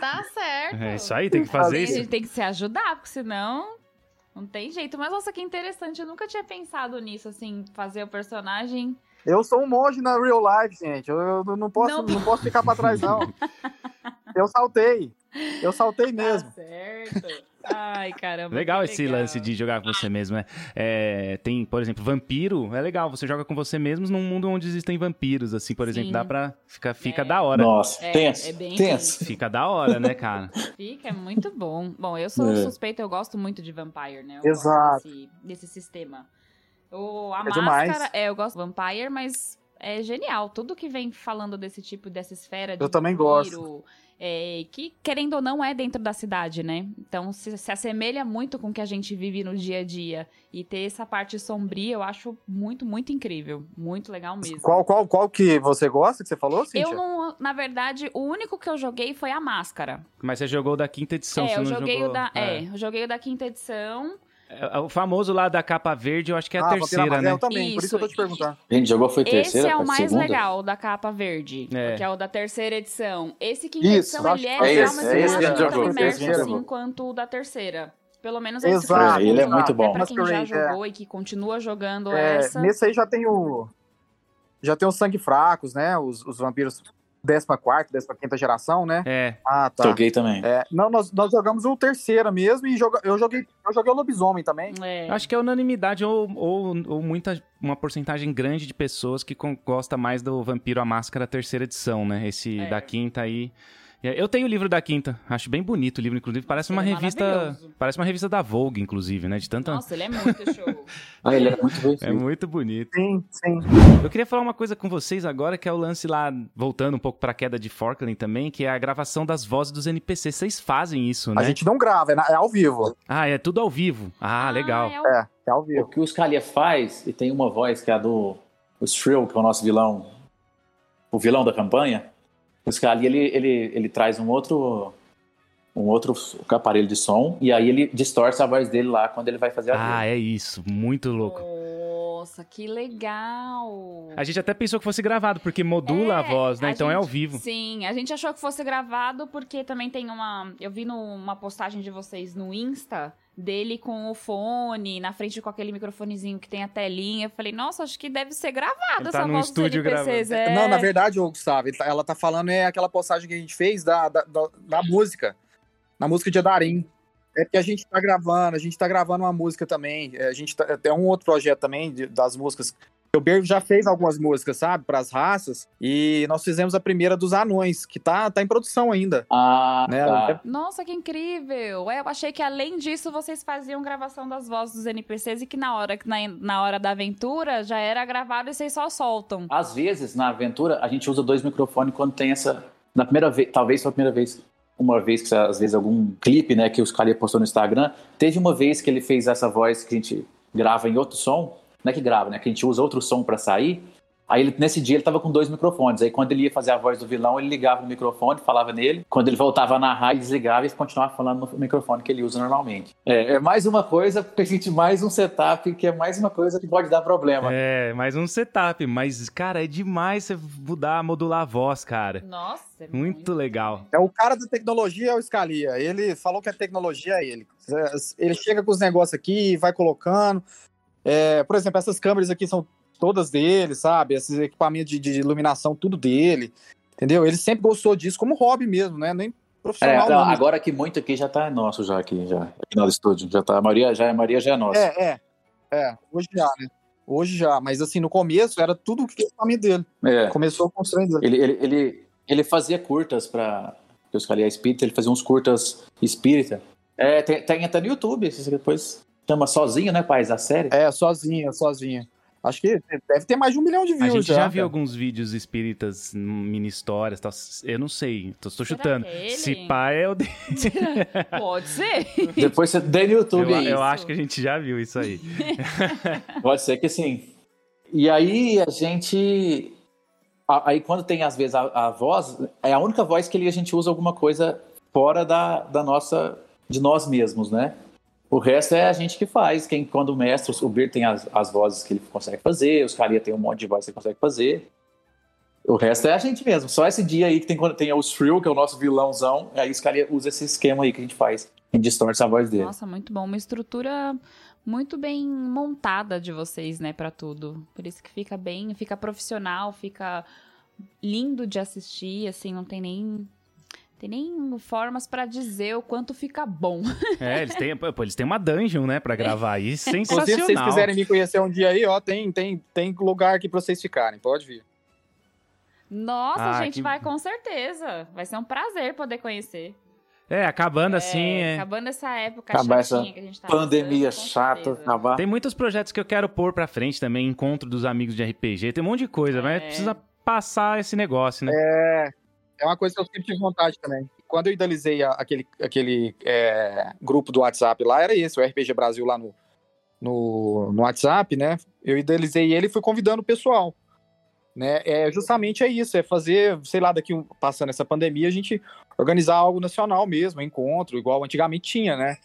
Tá certo. É isso aí, tem que fazer A isso. gente tem que se ajudar, porque senão não tem jeito. Mas nossa, que interessante. Eu nunca tinha pensado nisso, assim, fazer o personagem. Eu sou um monge na real life, gente. Eu, eu não, posso, Não. não. posso ficar pra trás, não. Eu saltei. Eu saltei mesmo. Tá certo. Ai, caramba. Legal esse legal. lance de jogar com você mesmo, né? É, tem, por exemplo, vampiro, é legal, você joga com você mesmo num mundo onde existem vampiros, assim, por exemplo, Sim. dá pra... Fica, fica É. da hora. Nossa, É, tenso, é bem tenso. Fica da hora, né, cara? Fica, é muito bom. Bom, eu sou É. suspeita, eu gosto muito de Vampire, né? Eu Exato. Gosto desse, desse sistema. O, a É máscara, demais. é, eu gosto de Vampire, mas é genial. Tudo que vem falando desse tipo, dessa esfera de Eu também vampiro, é, que, querendo ou não, é dentro da cidade, né? Então, se, se assemelha muito com o que a gente vive no dia a dia. E ter essa parte sombria, eu acho muito, muito incrível. Muito legal mesmo. Qual, qual, qual que você gosta que você falou, Cíntia? Eu não, na verdade, o único que eu joguei foi a máscara. Mas você jogou o da quinta edição, é, você eu não joguei jogou... o da. É. eu joguei o da quinta edição. É, O famoso lá da capa verde, eu acho que é a Ah, terceira, né? também, por isso eu tô te Isso. perguntando. Gente jogou foi Esse terceira, é o mais segunda? legal, o da capa verde. É. Que é o da terceira edição. Esse quinta Isso, edição, ele é, que é esse, mas é eu esse que que gente não tão jogou, imerso assim quanto o da terceira. Pelo menos esse Exato. foi o Ele é que eu muito até bom. pra quem já é. jogou e que continua jogando É, essa. nesse aí já tem o. Já tem os sangue fracos, né? Os, os vampiros 14, 15 geração, né? É, Ah, tá. Joguei também. É, não, nós, nós jogamos o terceira mesmo e joga, eu, joguei, eu joguei o lobisomem também. É. eu acho que é unanimidade ou, ou, ou muita, uma porcentagem grande de pessoas que com- gosta mais do Vampiro à Máscara terceira edição, né? Esse É. da quinta aí... Eu tenho o livro da Quinta, acho bem bonito o livro, inclusive. Parece uma é revista. Parece uma revista da Vogue, inclusive, né? De tanta. Nossa, ele é muito show. Ah, ele é muito bem É muito bonito. Sim, sim. Eu queria falar uma coisa com vocês agora, que é o lance lá, voltando um pouco pra queda de Forkland também, que é a gravação das vozes dos NPCs. Vocês fazem isso, né? A gente não grava, é, na- é ao vivo. Ah, é tudo ao vivo. Ah, legal. é o- É, é ao O vivo. que o Scalia faz, e tem uma voz que é a do o Shrill, que é o nosso vilão, o vilão da campanha. O Scalia, ele, ele, ele traz um outro um outro aparelho de som, e aí ele distorce a voz dele lá quando ele vai fazer a Ah, dele. é isso. Muito louco. Nossa, que legal. A gente até pensou que fosse gravado, porque modula a É, voz, né? a Então é ao gente- vivo. Sim, a gente achou que fosse gravado porque também tem uma. Eu vi numa postagem de vocês no Insta dele com o fone, na frente com aquele microfonezinho que tem a telinha. Eu falei, nossa, acho que deve ser gravado Ele essa tá voz estúdio NPCs. É. Não, na verdade, ô, Gustavo, tá- ela tá falando é aquela postagem que a gente fez da, da, da, da música. Na música de Adarim. É porque a gente tá gravando, a gente tá gravando uma música também. é, A gente tá, tem um outro projeto também de- das músicas. O Berg já fez algumas músicas, sabe, para as raças. E nós fizemos a primeira dos anões, que tá, tá em produção ainda. Ah, Né? tá. Nossa, que incrível! É, eu achei que além disso vocês faziam gravação das vozes dos NPCs e que na hora, que na, na hora da aventura já era gravado e vocês só soltam. Às vezes, na aventura, a gente usa dois microfones quando tem essa. Na primeira vez, talvez foi a primeira vez. Uma vez que, às vezes, algum clipe, né, que os caras postou no Instagram. Teve uma vez que ele fez essa voz que a gente grava em outro som. Não é que grava, né? Que a gente usa outro som pra sair. Aí ele, nesse dia ele tava com dois microfones. Aí quando ele ia fazer a voz do vilão, ele ligava no microfone, falava nele. Quando ele voltava a narrar, ele desligava e continuava falando no microfone que ele usa normalmente. É, é mais uma coisa, porque a gente mais um setup, que é mais uma coisa que pode dar problema. É, mais um setup. Mas, cara, é demais você mudar, modular a voz, cara. Nossa, é Muito legal. É o cara da tecnologia é o Scalia. Ele falou que a tecnologia é ele. Ele chega com os negócios aqui, vai colocando. É, por exemplo, essas câmeras aqui são todas dele, sabe? Esses equipamentos de, de iluminação, tudo dele. Entendeu? Ele sempre gostou disso como hobby mesmo, né? Nem É, profissional. não, não. agora que muito aqui já tá nosso já aqui, já. Aqui no estúdio. Já tá, a maioria já, a maioria já é nossa. É, é. É, hoje já, né? Hoje já. Mas assim, no começo era tudo que equipamento dele. É. Começou construindo. Ele, ele, ele, ele fazia curtas pra. Eu escolhi a espírita, ele fazia uns curtas espírita. É, tem, tem até no YouTube, depois chama sozinho, né, pais, a série. É, sozinha, sozinha. Acho que deve ter mais de um milhão de A views gente já, viu cara. alguns vídeos espíritas, mini histórias, tal. Eu não sei, tô, tô chutando. é ele? Se pá é o dele. Pode ser. Depois você dê no YouTube Eu, eu acho que a gente já viu isso aí. Pode ser que sim. E aí a gente. a- Aí quando tem, às vezes, a, a voz, é a única voz que ele- a gente usa alguma coisa fora da, da nossa. de nós mesmos, né? O resto é a gente que faz. Quem, quando o mestre, o Bir tem as, as vozes que ele consegue fazer, os Caria tem um monte de voz que ele consegue fazer. O resto é a gente mesmo. Só esse dia aí que tem, tem o Shrill, que é o nosso vilãozão, aí os Caria usa esse esquema aí que a gente faz. Gente distorce a voz dele. Nossa, muito bom. Uma estrutura muito bem montada de vocês, né, pra tudo. Por isso que fica bem, fica profissional, fica lindo de assistir, assim, não tem nem tem nem formas pra dizer o quanto fica bom. É, eles têm, pô, eles têm uma dungeon, né, pra gravar aí. Inclusive, Sensacional. se vocês quiserem me conhecer um dia aí, ó, tem, tem, tem lugar aqui pra vocês ficarem. Pode vir. Nossa, Ah, a gente que- vai com certeza. Vai ser um prazer poder conhecer. É, acabando assim. É, é. Acabando essa época Acabar chatinha essa que a gente tá Pandemia passando, chata, acabar. Tem muitos projetos que eu quero pôr pra frente também, encontro dos amigos de RPG, tem um monte de coisa, mas É. precisa passar esse negócio, né? É uma coisa que eu sempre tive vontade também. Quando eu idealizei a- aquele, aquele é, grupo do WhatsApp lá, era esse, o RPG Brasil lá no, no, no WhatsApp, né? Eu idealizei ele e fui convidando o pessoal. Né? É justamente é isso, é fazer, sei lá, daqui passando essa pandemia, a gente organizar algo nacional mesmo, encontro, igual antigamente tinha, né?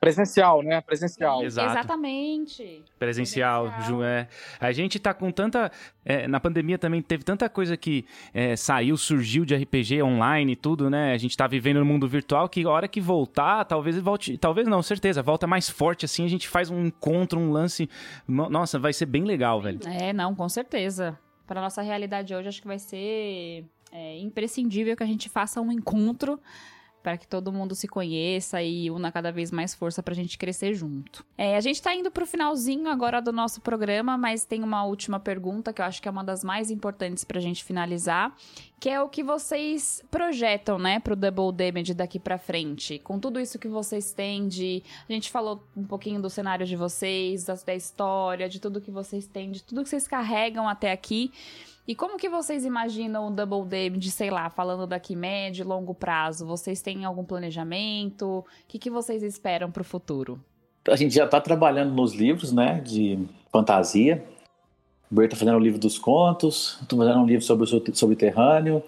Presencial, né? Presencial. Exato. Exatamente. Presencial, Presencial. Ju, é. A gente tá com tanta. é, na pandemia também teve tanta coisa que é, saiu, surgiu de RPG online e tudo, né? A gente tá vivendo no mundo virtual que a hora que voltar, talvez volte. Talvez não, certeza, volta mais forte assim. A gente faz um encontro, um lance. no- Nossa, vai ser bem legal, velho. É, não, com certeza. Para nossa realidade hoje, acho que vai ser é, imprescindível que a gente faça um encontro para que todo mundo se conheça e una cada vez mais força pra gente crescer junto. É, a gente tá indo pro finalzinho agora do nosso programa, mas tem uma última pergunta que eu acho que é uma das mais importantes pra gente finalizar, que é o que vocês projetam, né, pro Double Damage daqui pra frente. Com tudo isso que vocês têm de... A gente falou um pouquinho do cenário de vocês, da, da história, de tudo que vocês têm, de tudo que vocês carregam até aqui. E como que vocês imaginam o Double Damage, sei lá, falando daqui médio longo prazo? Vocês têm algum planejamento? O que, que vocês esperam pro futuro? A gente já está trabalhando nos livros, né, de fantasia. O Bert está fazendo o livro dos contos, estou fazendo um livro sobre o subterrâneo.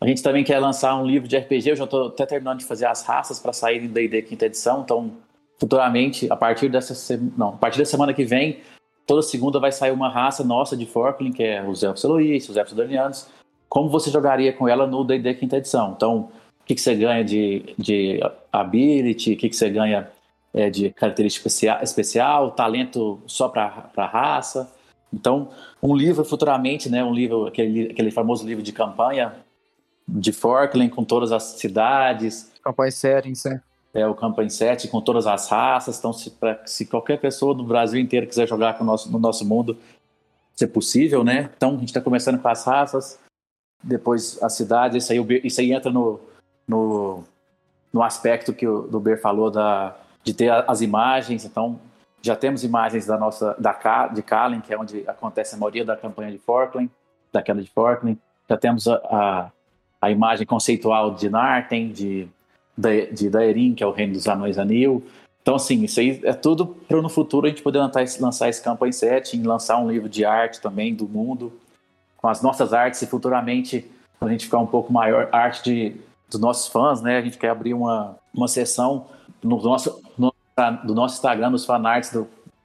A gente também quer lançar um livro de RPG, eu já estou até terminando de fazer as raças para sair em D&D quinta edição, então futuramente, a partir dessa não, a partir da semana que vem, toda segunda vai sair uma raça nossa de Forkling, que é os Elfos Eloís, os Elfos Danianos. Como você jogaria com ela no D&D quinta edição? Então, o que, que você ganha de, de ability, o que, que você ganha é, de característica especial, especial talento só para a raça. Então, um livro futuramente, né, um livro, aquele, aquele famoso livro de campanha de Forkland com todas as cidades. Campanha settings, né? É, o Campanha 7 com todas as raças. Então, se, pra, se qualquer pessoa do Brasil inteiro quiser jogar com nosso, no nosso mundo, é possível, né? Então, a gente está começando com as raças, depois as cidades. Isso aí, isso aí entra no, no, no aspecto que o do Ber falou da, de ter as imagens. Então, já temos imagens da nossa da de Kallen, que é onde acontece a maioria da campanha de Forkland, daquela de Forkland. Já temos a, a, a imagem conceitual de Narten, de, de, Daerin, que é o reino dos anões anil. Então, assim, isso aí é tudo para no futuro a gente poder lançar, lançar esse campanha 7, e lançar um livro de arte também do mundo, com as nossas artes, e futuramente, quando a gente ficar um pouco maior, arte de, dos nossos fãs, né? A gente quer abrir uma, uma sessão no nosso, no, do nosso Instagram, nos fanarts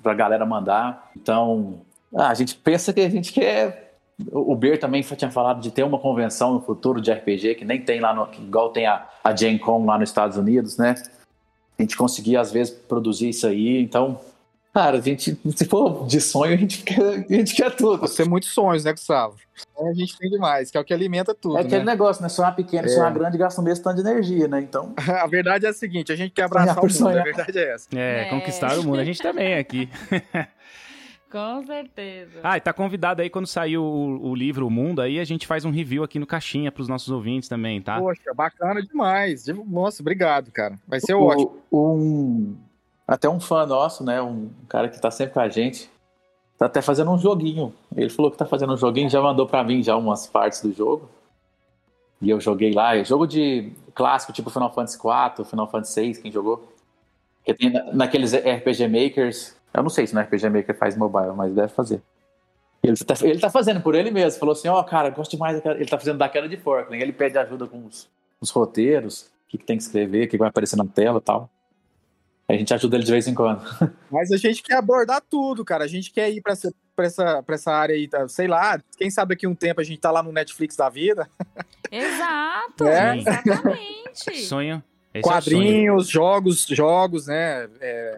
para a galera mandar. Então, ah, a gente pensa que a gente quer. O Ber também tinha falado de ter uma convenção no futuro de RPG, que nem tem lá, no, igual tem a, a Gen Con lá nos Estados Unidos, né? A gente conseguir, às vezes, produzir isso aí. Então, Cara, a gente, se for de sonho, a gente quer, a gente quer tudo. Você tem muitos sonhos, né, Gustavo? A gente tem demais, que é o que alimenta tudo. É aquele né? negócio, né? Sonhar pequeno, é. sonhar grande gasta o mesmo tanto de energia, né? Então. a verdade é a seguinte: a gente quer abraçar o mundo, sonhar. a verdade é essa. É, é, conquistar o mundo. A gente também é aqui. Com certeza. Ah, e tá convidado aí quando sair o, o, livro O Mundo, aí a gente faz um review aqui no Caixinha pros nossos ouvintes também, tá? Poxa, bacana demais. Nossa, obrigado, cara. Vai ser o, ótimo. Um, até um fã nosso, né? Um cara que tá sempre com a gente. Tá até fazendo um joguinho. Ele falou que tá fazendo um joguinho, já mandou para mim já umas partes do jogo. E eu joguei lá. É jogo de clássico, tipo Final Fantasy IV, Final Fantasy VI, quem jogou. Que tem naqueles RPG Makers. Eu não sei se no RPG Maker faz mobile, mas deve fazer. Ele tá, ele tá fazendo por ele mesmo. Falou assim: Ó, oh, cara, gosto demais daquela. Ele tá fazendo daquela de Forkland. Ele pede ajuda com os, os roteiros, o que, que tem que escrever, o que vai aparecer na tela e tal. A gente ajuda ele de vez em quando. Mas a gente quer abordar tudo, cara. A gente quer ir para essa, pra essa, pra essa área aí, tá? sei lá, quem sabe daqui um tempo a gente tá lá no Netflix da vida. Exato, é? exatamente. Sonho. Esse Quadrinhos, é sonho. jogos, jogos, né? É,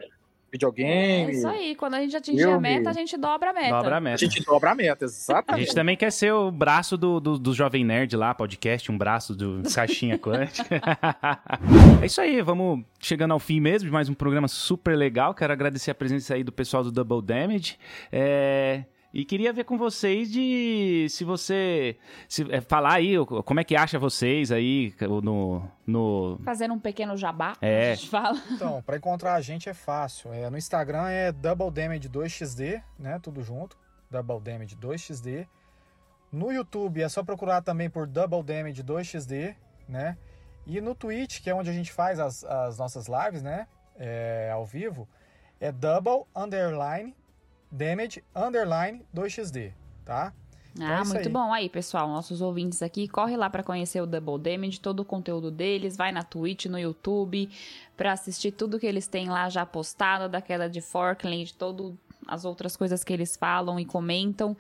videogame. É isso aí, quando a gente atingir filme. a meta, a gente dobra a meta. Dobra a meta. A gente dobra a meta, exatamente. A gente também quer ser o braço do, do, do Jovem Nerd lá, podcast, um braço do Caixinha Quântica. é isso aí, vamos chegando ao fim mesmo de mais um programa super legal. Quero agradecer a presença aí do pessoal do Double Damage. É... E queria ver com vocês de se você se, é, falar aí como é que acha vocês aí no, no... fazendo um pequeno jabá. É. A gente fala. Então, para encontrar a gente é fácil. É, no Instagram é Double Damage 2xd, né? Tudo junto. Double Damage 2xd. No YouTube é só procurar também por Double Damage 2xd, né? E no Twitch, que é onde a gente faz as, as nossas lives, né? É, ao vivo, é Double Underline damage underline 2xd, tá? Então ah, é muito aí. bom. Aí, pessoal, nossos ouvintes aqui, corre lá para conhecer o Double Damage, todo o conteúdo deles, vai na Twitch, no YouTube, para assistir tudo que eles têm lá já postado, daquela de Forkland, todas as outras coisas que eles falam e comentam.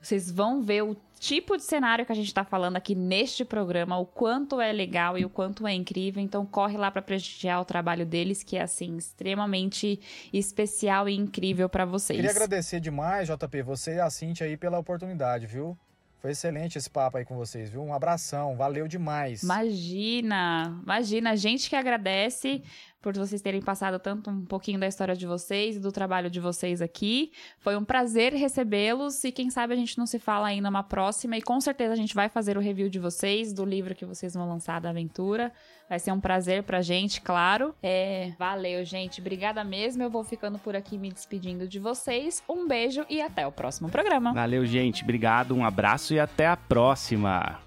Vocês vão ver o tipo de cenário que a gente está falando aqui neste programa, o quanto é legal e o quanto é incrível. Então corre lá para prestigiar o trabalho deles, que é assim extremamente especial e incrível para vocês. Queria agradecer demais, JP, você e a Cintia aí pela oportunidade, viu? Foi excelente esse papo aí com vocês, viu? Um abração, valeu demais. Imagina, imagina, a gente que agradece por vocês terem passado tanto um pouquinho da história de vocês e do trabalho de vocês aqui. Foi um prazer recebê-los e quem sabe a gente não se fala ainda uma próxima e com certeza a gente vai fazer o review de vocês, do livro que vocês vão lançar da aventura. Vai ser um prazer pra gente, claro. É, valeu, gente. Obrigada mesmo. Eu vou ficando por aqui me despedindo de vocês. Um beijo e até o próximo programa. Valeu, gente. Obrigado, um abraço e até a próxima.